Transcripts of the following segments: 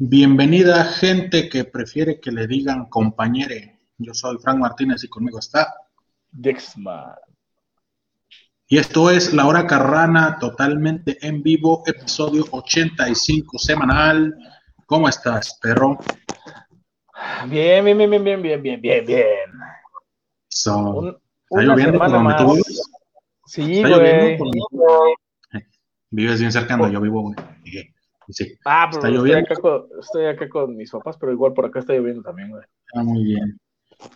Bienvenida gente que prefiere que le digan compañere. Yo soy Frank Martínez y conmigo está Dexman. Y esto es La Hora Carrana, totalmente en vivo, episodio 85 semanal. ¿Cómo estás, perro? Bien, bien, bien, bien, bien, bien, bien, bien, bien. So, Un- ¿Está lloviendo por donde tú vives? Sí, ¿Está güey. lloviendo por Vives bien cerca donde yo vivo, güey. Sí, Sí, Ah, pero ¿Está estoy lloviendo? acá, con, estoy acá con mis papás, pero igual por acá está lloviendo también, güey. está muy bien.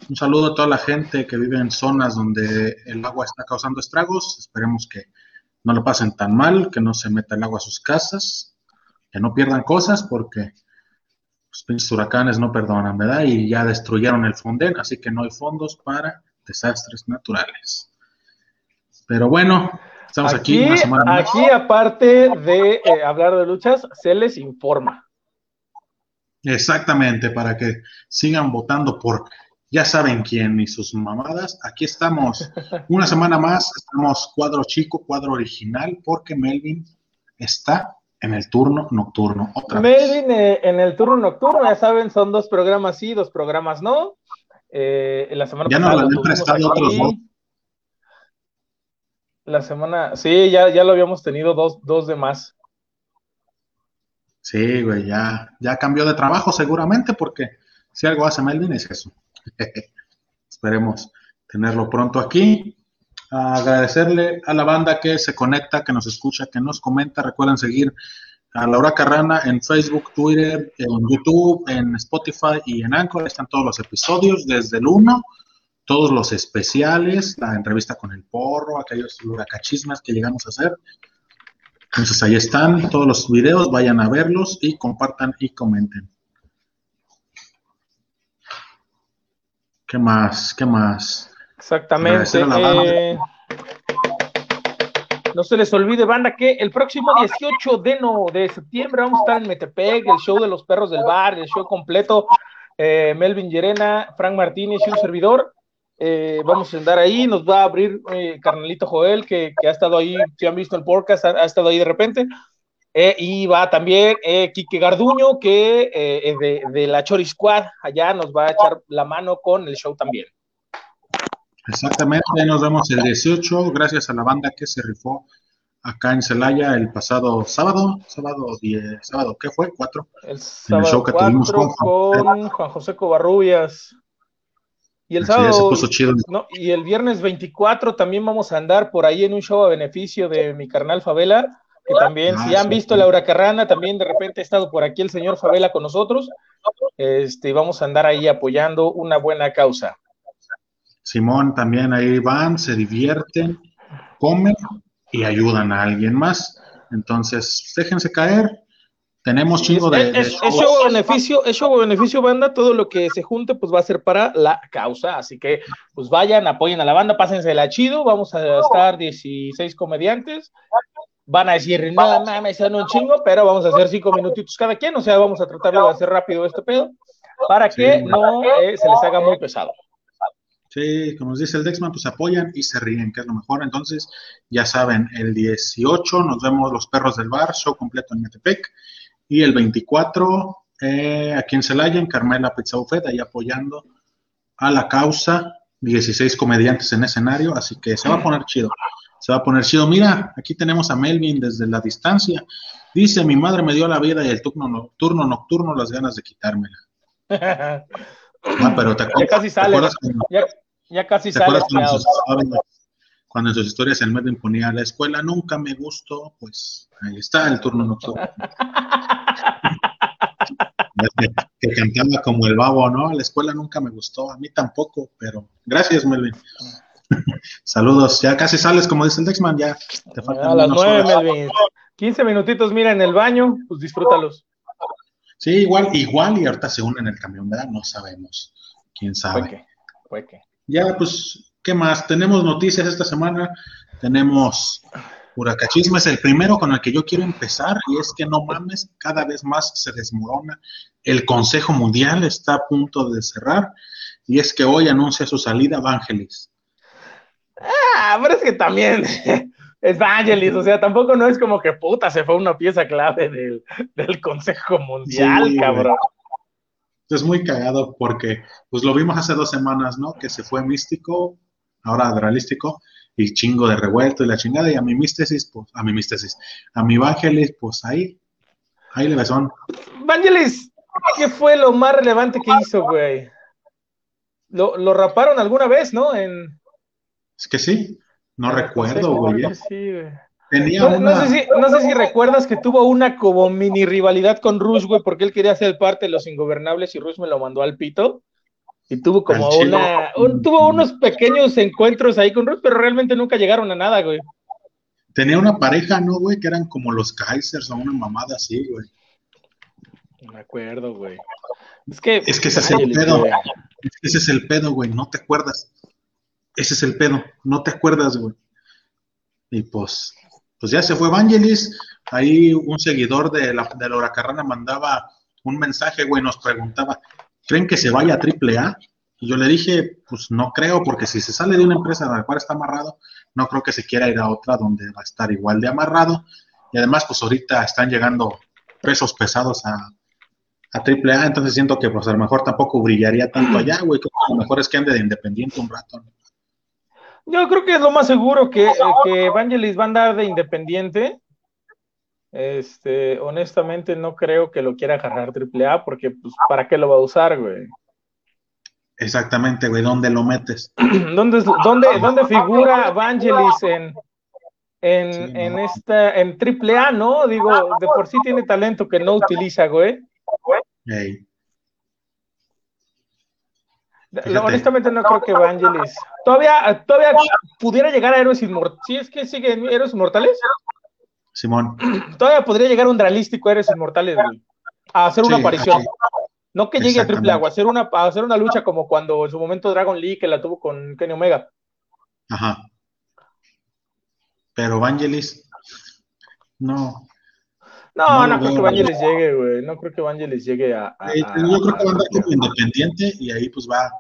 Un saludo a toda la gente que vive en zonas donde el agua está causando estragos. Esperemos que no lo pasen tan mal, que no se meta el agua a sus casas, que no pierdan cosas porque los pinches huracanes no perdonan, ¿verdad? Y ya destruyeron el Fonden, así que no hay fondos para desastres naturales. Pero bueno, estamos aquí, Aquí, una semana más. aquí, aparte de eh, hablar de luchas, se les informa. Exactamente, para que sigan votando por ya saben quién y sus mamadas. Aquí estamos una semana más, estamos cuadro chico, cuadro original, porque Melvin está en el turno nocturno. Otra. Melvin eh, en el turno nocturno, ya saben, son dos programas sí, dos programas no. Eh, la semana Ya nos pasada lo lo prestado aquí. otros dos. La semana, sí, ya, ya lo habíamos tenido dos, dos de más. Sí, güey, ya, ya cambió de trabajo seguramente, porque si algo hace Melvin es eso. Esperemos tenerlo pronto aquí. Agradecerle a la banda que se conecta, que nos escucha, que nos comenta. Recuerden seguir a Laura Carrana en Facebook, Twitter, en YouTube, en Spotify y en Anchor. Están todos los episodios desde el 1, todos los especiales, la entrevista con el porro, aquellos huracachismas que llegamos a hacer. Entonces ahí están todos los videos, vayan a verlos y compartan y comenten. ¿Qué más? ¿Qué más? Exactamente. Eh, no se les olvide, banda, que el próximo 18 de, no, de septiembre vamos a estar en Metepec, el show de los perros del bar, el show completo. eh, Melvin Llerena, Frank Martínez y un servidor. Eh, vamos a andar ahí, nos va a abrir eh, Carnalito Joel, que, que ha estado ahí, si han visto el podcast, ha, ha estado ahí de repente. Eh, y va también eh, Quique Garduño, que es de, de la Chori Squad, allá nos va a echar la mano con el show también. Exactamente, nos vemos el 18, gracias a la banda que se rifó acá en Celaya el pasado sábado, sábado 10, sábado, ¿qué fue? ¿Cuatro? El sábado show que 4 tuvimos con con, Juan José Covarrubias. Y el sábado, puso chido. no, y el viernes 24 también vamos a andar por ahí en un show a beneficio de mi carnal Favela, que también, Ah, si han sí. visto Laura Carrana, también de repente ha estado por aquí el señor Favela con nosotros. Este, vamos a andar ahí apoyando una buena causa. Simón también ahí van, se divierten, comen y ayudan a alguien más. Entonces, déjense caer. Tenemos chingo de, es, de es- es show beneficio, es show a beneficio, banda. Todo lo que se junte, pues va a ser para la causa. Así que, pues vayan, apoyen a la banda, pásensela chido. Vamos a estar 16 comediantes. Van a decir, no mames, son un chingo, pero vamos a hacer cinco minutitos cada quien. O sea, vamos a tratarlo de hacer rápido este pedo para que Sí. no eh, se les haga muy pesado. Sí, como nos dice el Dexman, pues apoyan y se ríen, que es lo mejor. Entonces, ya saben, el 18 nos vemos los perros del bar, show completo en Metepec. Y el 24 eh, aquí en Celaya, en Carmela Pizza Buffet, ahí apoyando a la causa. 16 comediantes en escenario, así que se va a poner chido. Se va a poner chido. Mira, aquí tenemos a Melvin desde la distancia. Dice, mi madre me dio la vida y el turno nocturno, nocturno, las ganas de quitármela. ya Ah, pero te acuerdas, casi ¿te sale, acuerdas ya, ya casi ¿Te sale. acuerdas cuando en, sus historias, el Melvin ponía la escuela nunca me gustó? Pues ahí está el turno nocturno. que, que cantaba como el babo, ¿no? La escuela nunca me gustó, a mí tampoco, pero gracias, Melvin. Saludos, ya casi sales, como dice el Dexman, ya te faltan A las nueve. Melvin. 15 minutitos, mira, en el baño, pues disfrútalos. Sí, igual, igual, y ahorita se unen en el camión, ¿verdad? No sabemos, quién sabe. Fue que, fue que. Ya, pues, ¿qué más? Tenemos noticias esta semana. Tenemos Huracachismo, es el primero con el que yo quiero empezar y es que no mames, cada vez más se desmorona. El Consejo Mundial está a punto de cerrar y es que hoy anuncia su salida Vangelis. Ah, pero es que también, es Vangelis, o sea, tampoco no es como que puta, se fue una pieza clave del, del Consejo Mundial, cabrón. Es muy cagado porque, pues lo vimos hace dos semanas, ¿no? Que se fue místico, ahora realístico, y chingo de revuelto y la chingada, y a mi místesis, pues, a mi místesis, a mi Vangelis, pues ahí, ahí le besón. Vangelis, ¿qué fue lo más relevante que hizo, güey? Lo, lo raparon alguna vez, ¿no? En... Es que sí. No recuerdo, güey. ¿eh? no, sé si, recuerdas que tuvo una como mini rivalidad con Rush, güey, porque él quería ser parte de los ingobernables y Rush me lo mandó al pito. Y tuvo como una. tuvo unos pequeños encuentros ahí con Rush, pero realmente nunca llegaron a nada, güey. Tenía una pareja, ¿no, güey? Que eran como los Kaisers o una mamada así, güey. No me acuerdo, güey. Es que. Es que ese es el pedo. Ese es el pedo, güey. No te acuerdas. Ese es el pedo, no te acuerdas, güey. Y pues, pues ya se fue Evangelis, ahí un seguidor de la, de la Huracarrana mandaba un mensaje, güey, nos preguntaba, ¿creen que se vaya a AAA? Y yo le dije, pues no creo, porque si se sale de una empresa en la cual está amarrado, no creo que se quiera ir a otra donde va a estar igual de amarrado. Y además, pues ahorita están llegando pesos pesados a, a AAA, entonces siento que pues a lo mejor tampoco brillaría tanto allá, güey, que a lo mejor es que ande de independiente un rato. Yo creo que es lo más seguro que, que Evangelis va a andar de independiente. Este, honestamente, no creo que lo quiera agarrar AAA porque, pues, ¿para qué lo va a usar, güey? Exactamente, güey, ¿dónde lo metes? ¿Dónde, dónde, dónde figura Evangelis en, en, en esta, en AAA, no? Digo, de por sí tiene talento que no utiliza, güey. Honestamente no creo que Evangelis. Todavía, todavía pudiera llegar a Héroes Inmortales. ¿Sí es que sigue Héroes Inmortales? Simón. Todavía podría llegar un realístico Héroes Inmortales, A hacer una aparición. No que llegue a Triple Agua, a hacer una, a hacer una lucha como cuando en su momento Dragon Lee que la tuvo con Kenny Omega. Ajá. Pero Evangelis, no. No, no, creo que Evangelis llegue, güey. No creo que Evangelis llegue a. yo creo que va a andar como independiente y ahí pues va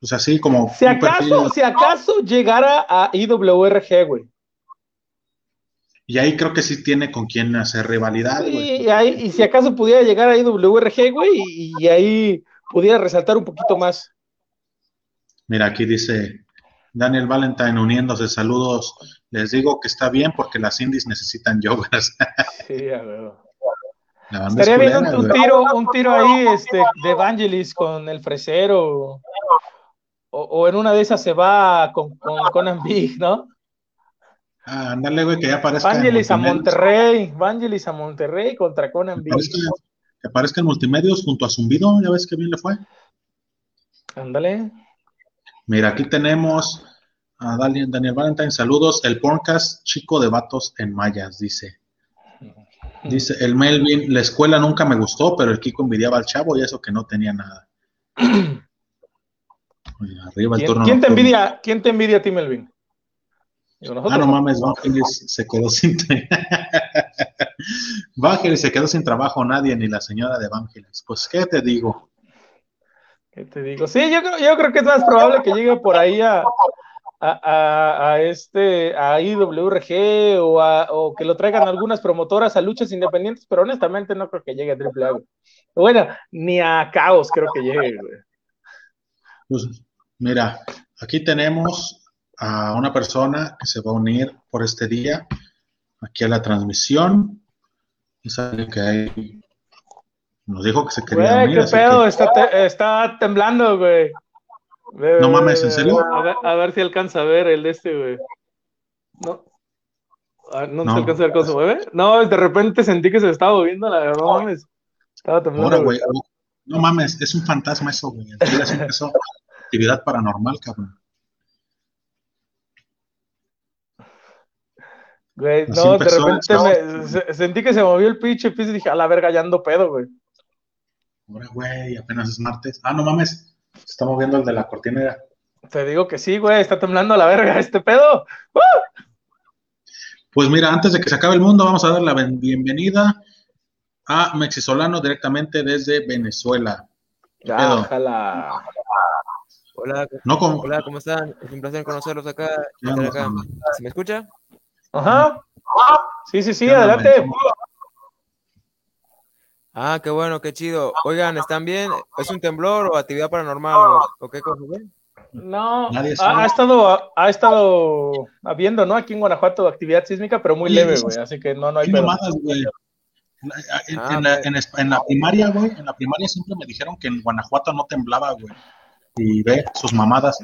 pues así como. Si acaso, si acaso llegara a IWRG, güey. Y ahí creo que sí tiene con quien hacer rivalidad, güey. Y, ahí, y si acaso pudiera llegar a IWRG, güey, y, ahí pudiera resaltar un poquito más. Mira, aquí dice Daniel Valentine uniéndose, saludos. Les digo que está bien porque las indies necesitan yogas. sí, a ver. Estaría viendo un, tiro, un tiro ahí este, de Evangelis con el fresero o, en una de esas se va con, con Conan Big, ¿no? Ah, ándale, güey, que ya aparezca. Vangelis a Monterrey, Vangelis a Monterrey contra Conan Big. Que aparezca en multimedios junto a Zumbido, ya ves que bien le fue. Ándale. Mira, aquí tenemos a Daniel, Daniel Valentine, saludos. El podcast Chico de Vatos en Mayas, dice. Dice el Melvin, la escuela nunca me gustó, pero el Kiko envidiaba al chavo y eso que no tenía nada. ¿Quién, te envidia, ¿Quién te envidia a ti, Melvin? Ah, no mames, Vangelis se quedó sin Vangelis se quedó sin trabajo, nadie, ni la señora de Vangelis. Pues, ¿qué te digo? ¿Qué te digo? Sí, yo creo, yo creo que es más probable que llegue por ahí a, a, a, este, a IWRG o, o que lo traigan algunas promotoras a luchas independientes, pero honestamente no creo que llegue a AAA. Bueno, ni a Caos creo que llegue. Pues, Mira, aquí tenemos a una persona que se va a unir por este día aquí a la transmisión. Y sabe que hay. Nos dijo que se quería güey, unir. ¿Qué pedo? Está, temblando, güey. no mames, ¿en serio? A ver, si alcanza a ver el de este, güey. No. Ah, ¿No, se alcanza a ver cómo se mueve? No, de repente sentí que se estaba moviendo, la verdad, no mames. Estaba temblando. güey. No mames, es un fantasma eso, güey. Es un, actividad paranormal, cabrón. Güey, no, de repente me, sentí que se movió el pinche piso y dije, a la verga, ya ando pedo, güey. Ahora, güey, apenas es martes. Ah, no mames, se está moviendo el de la cortina. Te digo que sí, güey, está temblando a la verga este pedo. Pues mira, antes de que se acabe el mundo, vamos a dar la bienvenida a Mexisolano directamente desde Venezuela. Ya, ojalá. Hola, hola, ¿cómo están? Es un placer conocerlos acá. ¿Se me escucha? Ajá. Sí, sí, sí, adelante. Ah, qué bueno, qué chido. Oigan, ¿están bien? ¿Es un temblor o actividad paranormal o, qué cosa? No, ha, estado, ha estado habiendo, ¿no? Aquí en Guanajuato actividad sísmica, pero muy leve, güey, así que no, no hay. Ah, en, la, en, la, primaria, güey, en la primaria siempre me dijeron que en Guanajuato no temblaba, güey. Y ve sus mamadas.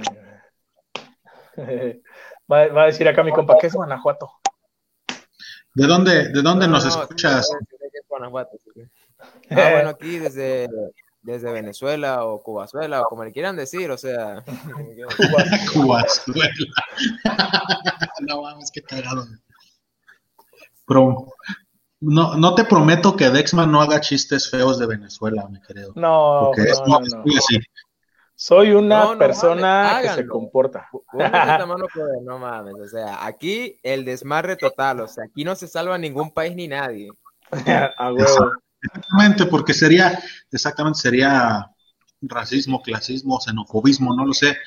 va, va, a decir acá mi compa, ¿qué es Guanajuato? ¿De dónde, de dónde nos escuchas? Ah, bueno, aquí desde, desde Venezuela o Cubazuela o como le quieran decir, o sea. Cubazuela. no vamos, qué cagado. Pero no, no te prometo que Dexman no haga chistes feos de Venezuela, me creo. No, no, no, Soy una persona que se comporta. no mames, o sea, aquí el desmarre total, o sea, aquí no se salva ningún país ni nadie. A huevo. Exactamente, porque sería, exactamente, sería racismo, clasismo, xenofobismo, no lo sé,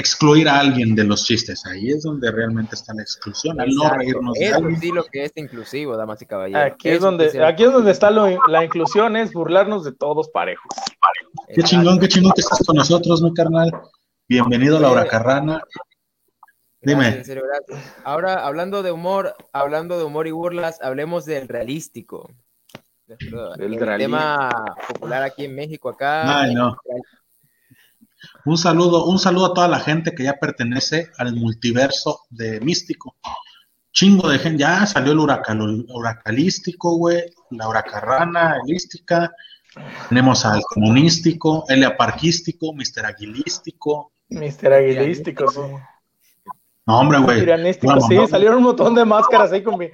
excluir a alguien de los chistes. Ahí es donde realmente está la exclusión, al no reírnos de sí lo que es inclusivo, damas y caballeros. Aquí es, donde, aquí es donde está la inclusión, es burlarnos de todos parejos. Qué chingón, qué chingón que estás con nosotros, mi carnal. Bienvenido, Laura Carrana. Dime. Ahora, hablando de humor, hablando de humor y burlas, hablemos del realístico. El, tema popular aquí en México, acá. Un saludo, un saludo a toda la gente que ya pertenece al multiverso de Místico. Chingo de gente, ya salió el huracal, huracalístico, güey, la huracarrana, elística. Tenemos al comunístico, el aparquístico, Mister Aguilístico. Mister Aguilístico, sí. No, hombre, güey. sí, salieron un montón de máscaras ahí con mi,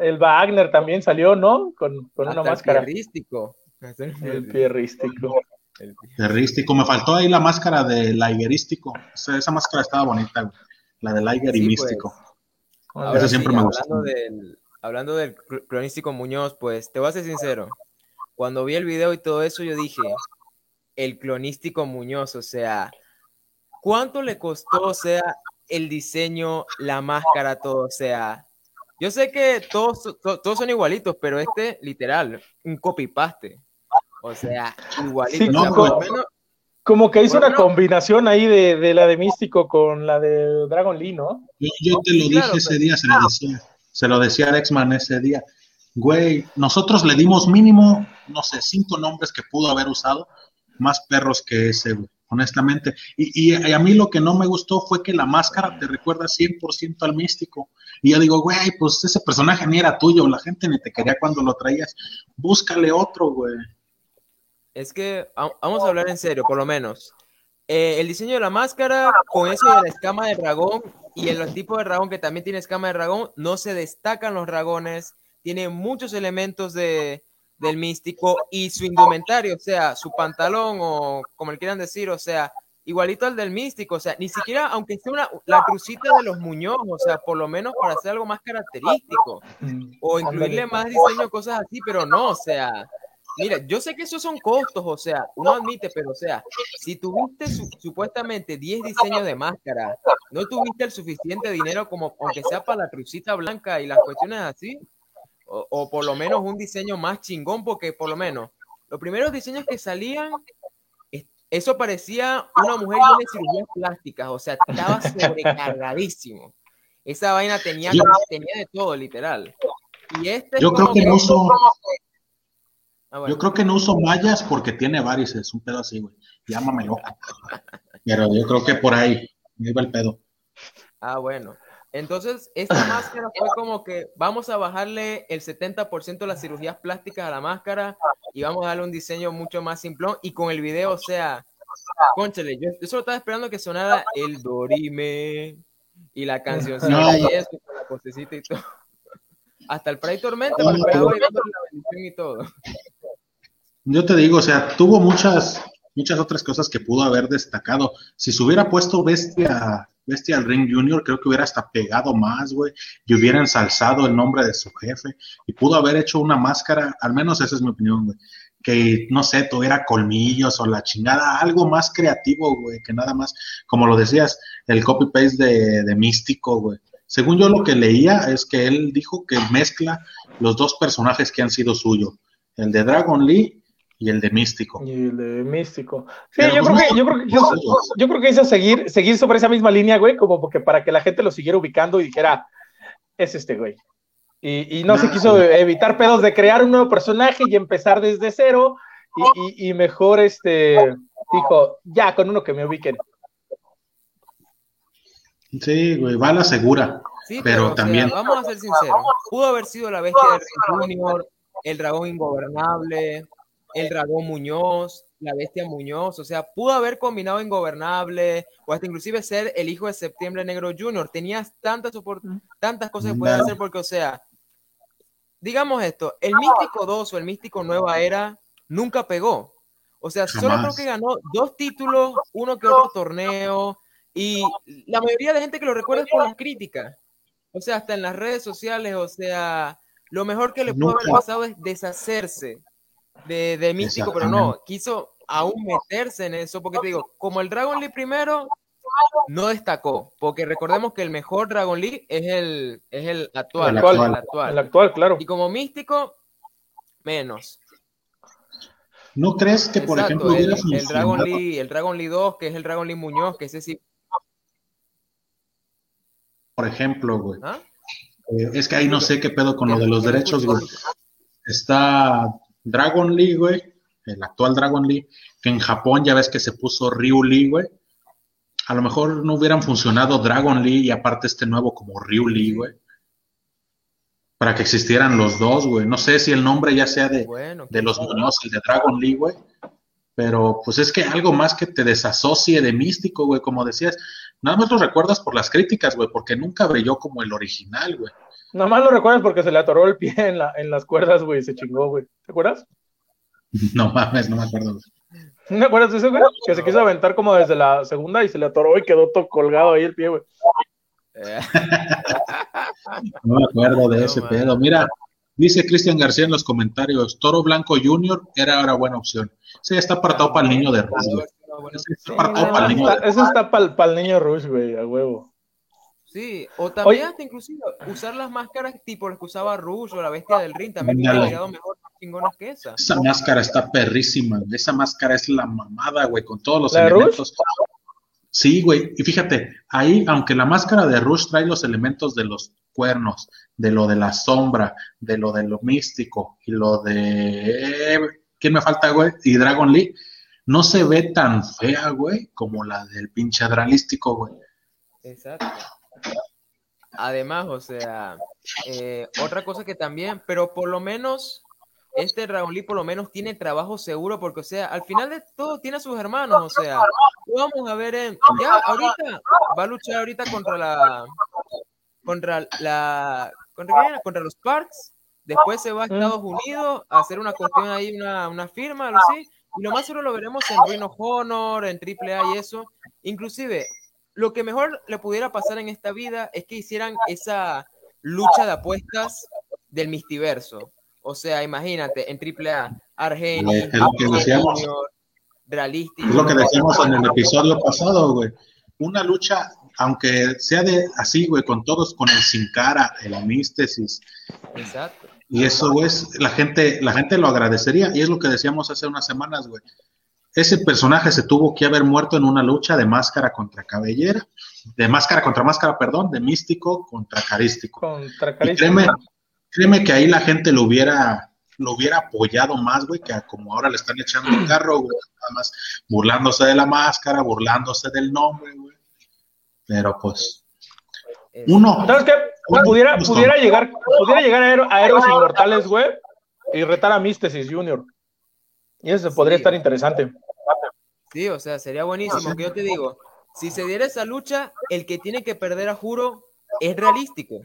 el Wagner también salió, ¿no? Con, con una máscara. El pierrístico. El pierrístico. El pierrístico. Me faltó ahí la máscara del laiguerístico. esa máscara estaba bonita, La del Liger y pues. místico. Eso siempre me gustó. Hablando del, hablando del cronístico Muñoz, pues te voy a ser sincero. Cuando vi el video y todo eso, yo dije, el clonístico Muñoz, o sea, ¿cuánto le costó, o sea, el diseño, la máscara, todo? O sea, yo sé que todos, todos son igualitos, pero este, literal, un copy-paste. O sea, igualito. como, que hizo una combinación ahí de, la de Místico con la de Dragon Lee, ¿no? Yo, te lo dije ese día, se lo decía. Se lo decía a Dexman ese día. Güey, nosotros le dimos mínimo, no sé, cinco nombres que pudo haber usado, más perros que ese, güey honestamente. Y, a mí lo que no me gustó fue que la máscara te recuerda 100% al místico. Y yo digo, güey, pues ese personaje ni era tuyo, la gente ni te quería cuando lo traías. Búscale otro, güey. Es que vamos a hablar en serio, por lo menos. Eh, el diseño de la máscara, con eso de la escama de dragón y el tipo de dragón que también tiene escama de dragón, no se destacan los dragones, tiene muchos elementos de, del místico y su indumentario, o sea, su pantalón o como le quieran decir, o sea, igualito al del místico, o sea, ni siquiera, aunque sea una, la crucita de los Muñoz, o sea, por lo menos para hacer algo más característico, o incluirle más diseño, cosas así, pero no, o sea, mira, yo sé que esos son costos, o sea, uno admite, pero o sea, si tuviste supuestamente 10 diseños de máscara, no tuviste el suficiente dinero como, aunque sea para la crucita blanca y las cuestiones así, o, por lo menos un diseño más chingón, porque por lo menos los primeros diseños que salían, eso parecía una mujer de cirugías plásticas, o sea, estaba sobrecargadísimo. Esa vaina tenía, tenía de todo, literal. Y este yo creo que no uso, ah, yo creo que no uso mallas porque tiene varices, un pedo así, güey. Llámame loca. Pero yo creo que por ahí me iba el pedo. Ah, bueno. Entonces, esta máscara fue como que vamos a bajarle el 70% de las cirugías plásticas a la máscara y vamos a darle un diseño mucho más simplón. Y con el video, o sea, conchale, yo, solo estaba esperando que sonara el Dorime y la cancioncita y eso, la y todo. Hasta el Pride Tormenta, me esperaba la bendición y todo. Yo te digo, o sea, tuvo muchas, muchas otras cosas que pudo haber destacado. Si se hubiera puesto bestia Bestia al Ring Junior, creo que hubiera hasta pegado más, güey, y hubiera ensalzado el nombre de su jefe, y pudo haber hecho una máscara, al menos esa es mi opinión, güey, que, no sé, tuviera colmillos o la chingada, algo más creativo, güey, que nada más, como lo decías, el copy-paste de, de Místico, güey. Según yo lo que leía es que él dijo que mezcla los dos personajes que han sido suyos, el de Dragon Lee y el de Místico. Y el de Místico. Sí, yo creo, que, yo, creo que, yo, creo que hizo seguir, seguir sobre esa misma línea, güey, como porque para que la gente lo siguiera ubicando y dijera, es este güey. Y, no se quiso evitar pedos de crear un nuevo personaje y empezar desde cero. Y, mejor este dijo, ya, con uno que me ubiquen. Sí, güey, va a la segura. Sí, pero, también. vamos a ser sinceros. Pudo haber sido la bestia de Junior, el dragón ingobernable, el dragón Muñoz, la bestia Muñoz, o sea, pudo haber combinado ingobernable o hasta inclusive ser el hijo de Septiembre Negro Junior. Tenías tantas, tantas cosas que puedes hacer porque, o sea, digamos esto, el Místico 2 o el Místico Nueva Era nunca pegó. O sea, solo creo que ganó dos títulos, uno que otro torneo, y la mayoría de gente que lo recuerda es por las críticas. O sea, hasta en las redes sociales, o sea, lo mejor que le pudo haber pasado es deshacerse de, de Místico, pero no, quiso aún meterse en eso, porque te digo, como el Dragon League primero, no destacó, porque recordemos que el mejor Dragon League es el, es el actual, el actual, el actual, claro. Y como místico, menos. ¿No crees que, por ejemplo, el, el, Dragon League, el Dragon League 2, que es el Dragon League Muñoz, que ese sí. Por ejemplo, güey. ¿Ah? Eh, es que ahí no sé qué pedo con lo de los derechos, güey. Está Dragon League, güey, el actual Dragon League, que en Japón ya ves que se puso Ryu League, güey a lo mejor no hubieran funcionado Dragon Lee y aparte este nuevo como Ryu Lee, güey. Para que existieran los dos, güey. No sé si el nombre ya sea de, de los Muñoz, el de Dragon Lee, güey. Pero pues es que algo más que te desasocie de místico, güey, como decías. Nada más lo recuerdas por las críticas, güey, porque nunca brilló como el original, güey. Nada más lo recuerdas porque se le atoró el pie en, la, en las cuerdas, güey, se chingó, güey. ¿Te acuerdas? No mames, no me acuerdo. ¿No te acuerdas de eso, güey? Que se quiso aventar como desde la segunda y se le atoró y quedó todo colgado ahí el pie, güey. no me acuerdo de ese pedo. Mira, dice Cristian García en los comentarios, Toro Blanco Junior era ahora buena opción. Sí, está apartado para el niño de Rush, güey. Eso está para el niño Rush, güey, a huevo. Sí, o también hasta inclusive usar las máscaras tipo las que usaba Rush o la bestia del ring también hubiera quedado mejor chingonas que esa. Esa máscara está perrísima, esa máscara es la mamada, güey, con todos los elementos. Sí, güey, y fíjate, ahí, aunque la máscara de Rush trae los elementos de los cuernos, de lo de la sombra, de lo de lo místico y lo de. ¿Quién me falta, güey? Y Dragon League, no se ve tan fea, güey, como la del pinche adralístico, güey. Exacto. Además, o sea, eh, otra cosa que también, pero por lo menos este Lee por lo menos tiene trabajo seguro porque, o sea, al final de todo tiene a sus hermanos, o sea, vamos a ver, en, ya ahorita va a luchar ahorita contra la, contra la, contra, contra los Parks, después se va a Estados Unidos a hacer una cuestión ahí, una, una firma, algo así, y lo más seguro lo veremos en Reino Honor, en AAA y eso, inclusive lo que mejor le pudiera pasar en esta vida es que hicieran esa lucha de apuestas del mistiverso. O sea, imagínate, en AAA, Argeni, es lo que decíamos, Es lo que decíamos en el episodio pasado, güey. Una lucha, aunque sea de así, güey, con todos, con el sin cara, el amístesis. Exacto. Y eso, es, la gente, la gente lo agradecería. Y es lo que decíamos hace unas semanas, güey ese personaje se tuvo que haber muerto en una lucha de máscara contra cabellera, de máscara contra máscara, perdón, de místico contra carístico. Contra carístico. créeme, que ahí la gente lo hubiera, lo hubiera apoyado más, güey, que como ahora le están echando el carro, güey, nada más burlándose de la máscara, burlándose del nombre, güey. Pero pues, uno. ¿Sabes qué? pudiera, pudiera, llegar, pudiera llegar a, Héroes Inmortales, güey, y retar a Místesis Junior. Y eso podría estar interesante. Sí, o sea, sería buenísimo. Que yo te digo, si se diera esa lucha, el que tiene que perder a Juro es realístico.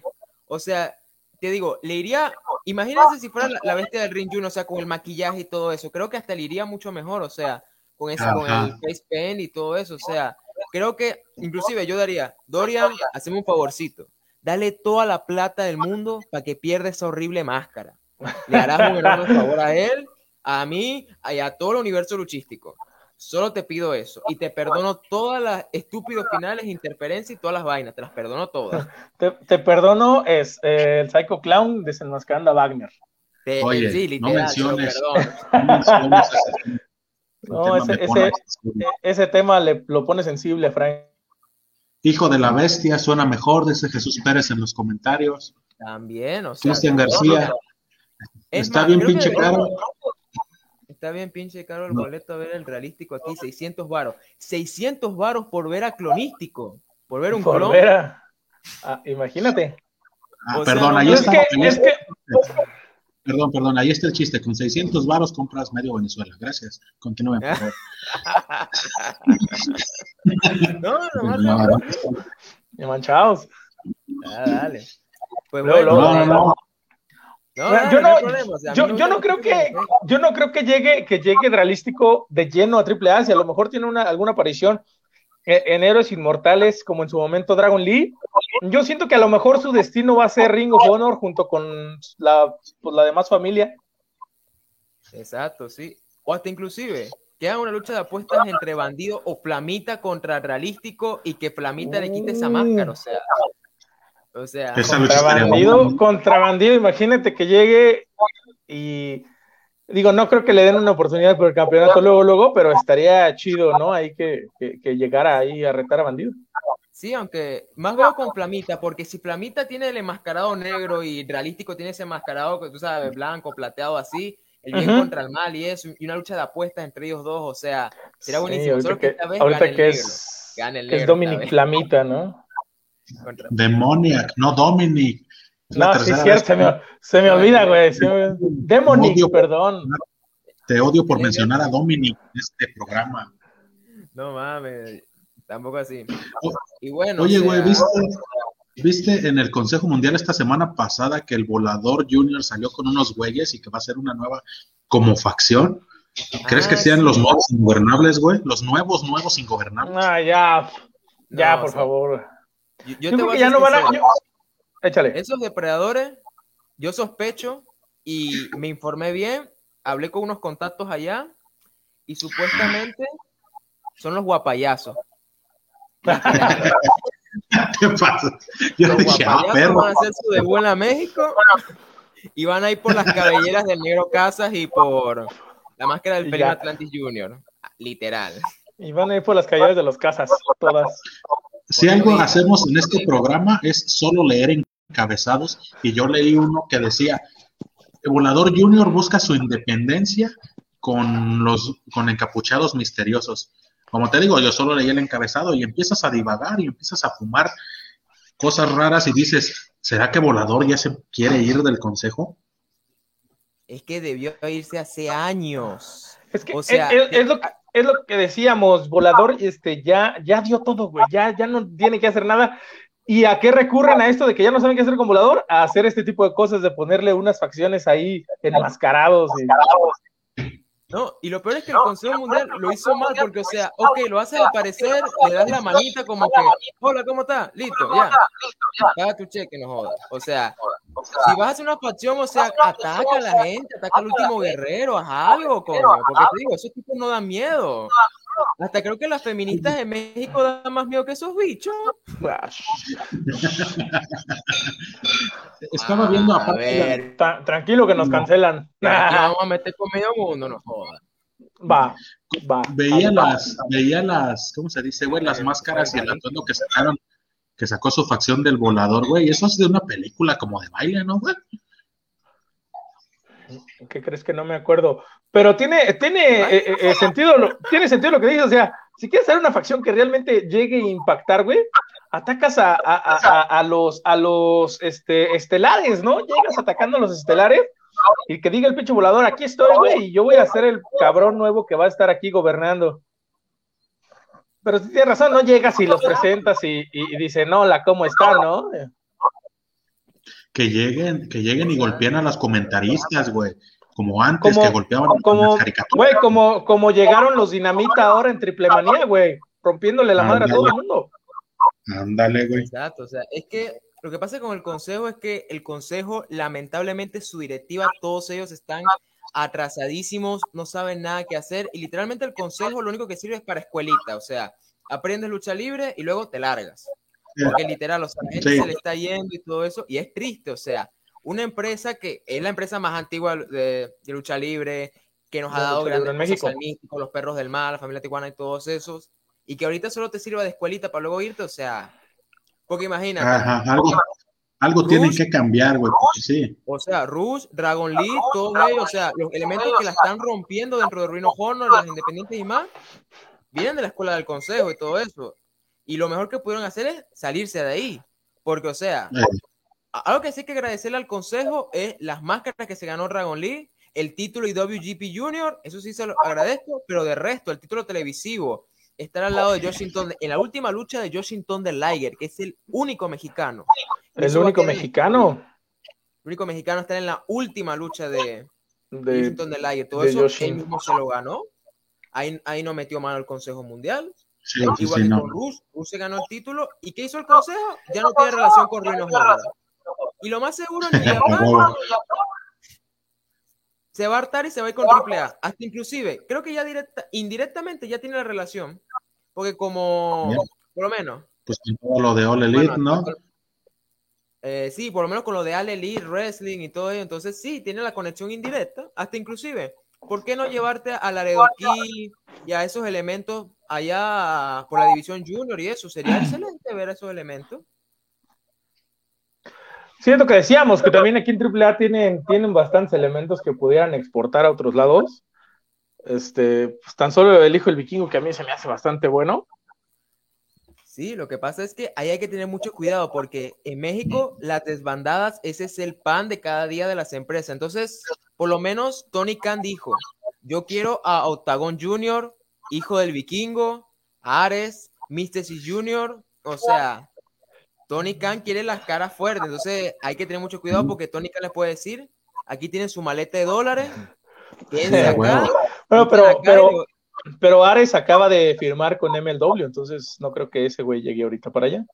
O sea, te digo, le iría, imagínense si fuera la, bestia del Ring Junior, o sea, con el maquillaje y todo eso, creo que hasta le iría mucho mejor, o sea, con, ese, con el face paint y todo eso, o sea, creo que inclusive yo daría, Dorian, haceme un favorcito, dale toda la plata del mundo para que pierda esa horrible máscara. Le harás un enorme favor a él a mí y a todo el universo luchístico. Solo te pido eso. Y te perdono todas las estúpidos finales, interferencias y todas las vainas. Te las perdono todas. Te, te perdono es eh, el Psycho Clown desenmascarando a Wagner. Te- Oye, sí, no literal, te lo menciones-. No menciones ese- No, tema ese, tema le, lo pone sensible, Frank. Hijo de la bestia, suena mejor, dice Jesús Pérez en los comentarios. También, o sea. Cristian no, García, no, está más, bien pinche caro. Está bien pinche caro el No. boleto a ver el realístico aquí, 600 varos. 600 varos por ver a clonístico, por ver un Por clon. ver a- ah, imagínate. Ah, sea, perdón, ahí Es está. que, ahí es está- que, Perdón, perdón, ahí está el chiste. Con 600 varos compras medio Venezuela. Gracias. Continúen, por favor. No, nomás No, no. no, manchados. Ah, dale. Pues bueno, no, no, no. no, yo no o sea, a Yo, yo creo que, yo no creo que llegue, que llegue realístico de lleno a AAA, si a lo mejor tiene una, alguna aparición eh, en Héroes Inmortales, como en su momento Dragon Lee. Yo siento que a lo mejor su destino va a ser Ring of Honor junto con la, pues, la demás familia. Exacto, sí. O hasta inclusive que haga una lucha de apuestas entre bandido o Flamita contra realístico y que Flamita le quite esa máscara, o sea. O sea, Esa lucha Contra estaría bandido, buena. contra bandido, imagínate que llegue y digo, no creo que le den una oportunidad por el campeonato luego, luego, pero estaría chido, ¿no? Ahí que, que, que llegara ahí a retar a bandido. sí, aunque más veo con Flamita, porque si Flamita tiene el enmascarado negro y realístico tiene ese enmascarado que tú sabes, blanco, plateado así, el bien contra el mal y eso, y una lucha de apuestas entre ellos dos, o sea, será Sí, buenísimo. ahorita Solo que que, esta vez ahorita gane el que negro, es, gane el que es negro Dominic Flamita, ¿no? Contra- Demoniac, no Dominic. Es No, sí, tercera cierto, se me, se me olvida, güey. me- Demonic, Odio. perdón. Te odio por mencionar a Dominic en este programa. No mames, tampoco así. O- Y bueno, Oye, o sea, güey, ¿viste, ¿viste en el Consejo Mundial esta semana pasada que el Volador Junior salió con unos güeyes y que va a ser una nueva como facción? ¿Crees que Ah, sean sí. los nuevos ingobernables, güey? Los nuevos, nuevos ingobernables. Ah, ya, ya, No, por o sea, favor. Yo, yo Yo, te creo voy que ya ser no van a. sincero. yo- Échale. Esos depredadores, yo sospecho y me informé bien, hablé con unos contactos allá y supuestamente son los guapayazos. ¿Qué pasa? Yo Los dije, ah, guapayazos perro. van a hacer su debut en la México y van a ir por las cabelleras del Negro Casas y por la máscara del Pelín. Atlantis Junior. Literal. Y van a ir por las calles de los casas, todas. Si algo hacemos en este programa es solo leer encabezados y yo leí uno que decía, el volador junior busca su independencia con los con encapuchados misteriosos. Como te digo, yo solo leí el encabezado y empiezas a divagar y empiezas a fumar cosas raras y dices, ¿será que volador ya se quiere ir del consejo? Es que debió irse hace años. Es que O sea, es, es- es lo, que- es lo que decíamos, Volador este, ya, ya dio todo, güey, ya, ya no tiene que hacer nada. ¿Y a qué recurren a esto de que ya no saben qué hacer con Volador? A hacer este tipo de cosas, de ponerle unas facciones ahí enmascarados. y- No, y lo peor es que el Consejo Mundial lo hizo mal porque, o sea, ok, lo haces aparecer, le das la manita como que, hola, ¿cómo está? Listo, ya. Paga tu cheque, no jodas. O sea, si vas a hacer una facción, o sea, ataca a la gente, ataca al último guerrero, haz algo, coño. Porque te digo, esos tipos no dan miedo. Hasta creo que las feministas de México dan más miedo que esos bichos. Estaba viendo A aparte ver, tranquilo que nos cancelan. vamos a meter con medio mundo, no jodas. Va, va. veía las, veía las, ¿cómo se dice, güey? Las máscaras y el atuendo que sacaron, que sacó su facción del volador, güey. Eso es de una película como de baile, ¿no, güey? ¿Qué crees que no me acuerdo? Pero tiene, tiene eh, eh, eh, sentido, lo, tiene sentido lo que dices. O sea, si quieres hacer una facción que realmente llegue a impactar, güey, atacas a, a- a- los, a los este, estelares, ¿no? Llegas atacando a los estelares y que diga el pinche volador, aquí estoy, güey, y yo voy a ser el cabrón nuevo que va a estar aquí gobernando. Pero si tienes razón, no llegas y los presentas y, y, y dice, no, la cómo está, ¿no? Que lleguen, que lleguen y golpeen a las comentaristas, güey. Como antes, Como- que golpeaban a como, las caricaturas. güey, como, como llegaron los dinamita ahora en triple manía, güey, rompiéndole la madre a todo el mundo. Ándale, güey. Exacto, o sea, es que lo que pasa con el consejo es que el consejo, lamentablemente, su directiva, todos ellos están atrasadísimos, no saben nada que hacer y literalmente el consejo lo único que sirve es para escuelita, o sea, aprendes lucha libre y luego te largas. Porque literal, o sea, la gente se le está yendo y todo eso y es triste, o sea, una empresa que es la empresa más antigua de, lucha libre, que nos ha dado grandes en México. Místico, los perros del mar, la familia tijuana y todos esos, y que ahorita solo te sirva de escuelita para luego irte, o sea, porque imagínate. algo, algo tiene que cambiar, güey, sí. O sea, Rush, Dragon League, todos ellos, o sea, los elementos que la están rompiendo dentro de Ruino Honor, los independientes y más, vienen de la escuela del consejo y todo eso. Y lo mejor que pudieron hacer es salirse de ahí. Porque, o sea, eh. algo que sí hay que agradecerle al consejo es las máscaras que se ganó Dragon League, el título IWGP Junior, eso sí se lo agradezco, pero de resto, el título televisivo, estar al lado de Washington, en la última lucha de Washington del Liger, que es el único mexicano. ¿El único mexicano? El único mexicano está en la última lucha de, de Washington del. Todo eso él mismo se lo ganó. Ahí, ahí no metió mano el Consejo Mundial. Igual que con Rus, Rus se ganó el título. ¿Y qué hizo el Consejo? Ya no tiene relación con Rino Y lo más seguro Japón se va a hartar y se va a ir con AAA. Hasta inclusive, creo que ya directa, indirectamente ya tiene la relación. Porque como, por lo menos. Pues con lo de All Elite, ¿no? Eh, sí, por lo menos con lo de All Elite, Wrestling y todo ello. Entonces sí, tiene la conexión indirecta. Hasta inclusive, ¿por qué no llevarte a Laredo Key y a esos elementos allá por la división junior y eso? Sería excelente ver esos elementos. Siento que decíamos que también aquí en AAA tienen, tienen bastantes elementos que pudieran exportar a otros lados. Este, pues tan solo el hijo del vikingo que a mí se me hace bastante bueno. Sí, lo que pasa es que ahí hay que tener mucho cuidado porque en México las desbandadas, ese es el pan de cada día de las empresas. Entonces, por lo menos Tony Khan dijo, yo quiero a Octagon Junior, hijo del vikingo, Ares, Mystici Junior, o sea, Tony Khan quiere las caras fuertes, entonces hay que tener mucho cuidado porque Tony Khan les puede decir, aquí tienen su maleta de dólares, bueno, pero, pero, pero Ares acaba de firmar con MLW, entonces no creo que ese güey llegue ahorita para allá.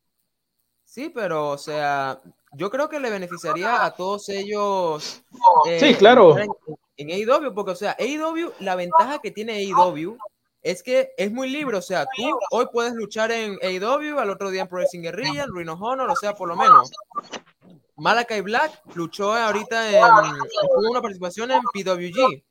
Sí, pero, o sea, yo creo que le beneficiaría a todos ellos. Eh, sí, claro. En, en, AEW, porque, o sea, AEW, la ventaja que tiene AEW es que es muy libre, o sea, tú hoy puedes luchar en AEW, al otro día en Pro Wrestling Guerrilla, en Rhino Honor, o sea, por lo menos. Malakai Black luchó ahorita en, tuvo una participación en PWG.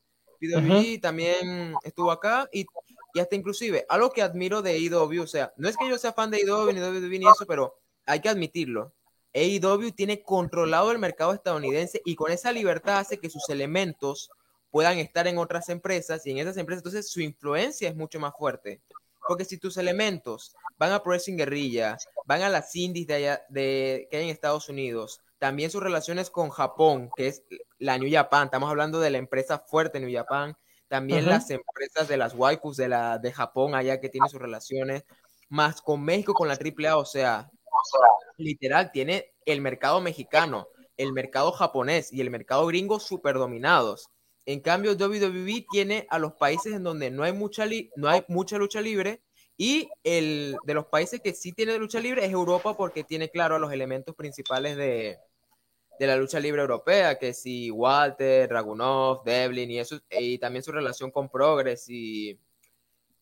PWG también estuvo acá y, y, hasta inclusive, algo que admiro de AEW, o sea, no es que yo sea fan de AEW ni WWE ni eso, pero hay que admitirlo. AEW tiene controlado el mercado estadounidense y con esa libertad hace que sus elementos puedan estar en otras empresas y en esas empresas entonces su influencia es mucho más fuerte. Porque si tus elementos van a Pro Guerrilla, van a las indies de allá, de, que hay en Estados Unidos, también sus relaciones con Japón, que es la New Japan, estamos hablando de la empresa fuerte New Japan, también las empresas de las waifus de, la, de Japón allá que tienen sus relaciones, más con México, con la AAA, o sea, literal, tiene el mercado mexicano, el mercado japonés y el mercado gringo súper dominados. En cambio, WWE tiene a los países en donde no hay mucha, no hay mucha lucha libre y el de los países que sí tiene lucha libre es Europa porque tiene claro los elementos principales de, de la lucha libre europea, que si Walter, Dragunov, Devlin y eso, y también su relación con Progress y,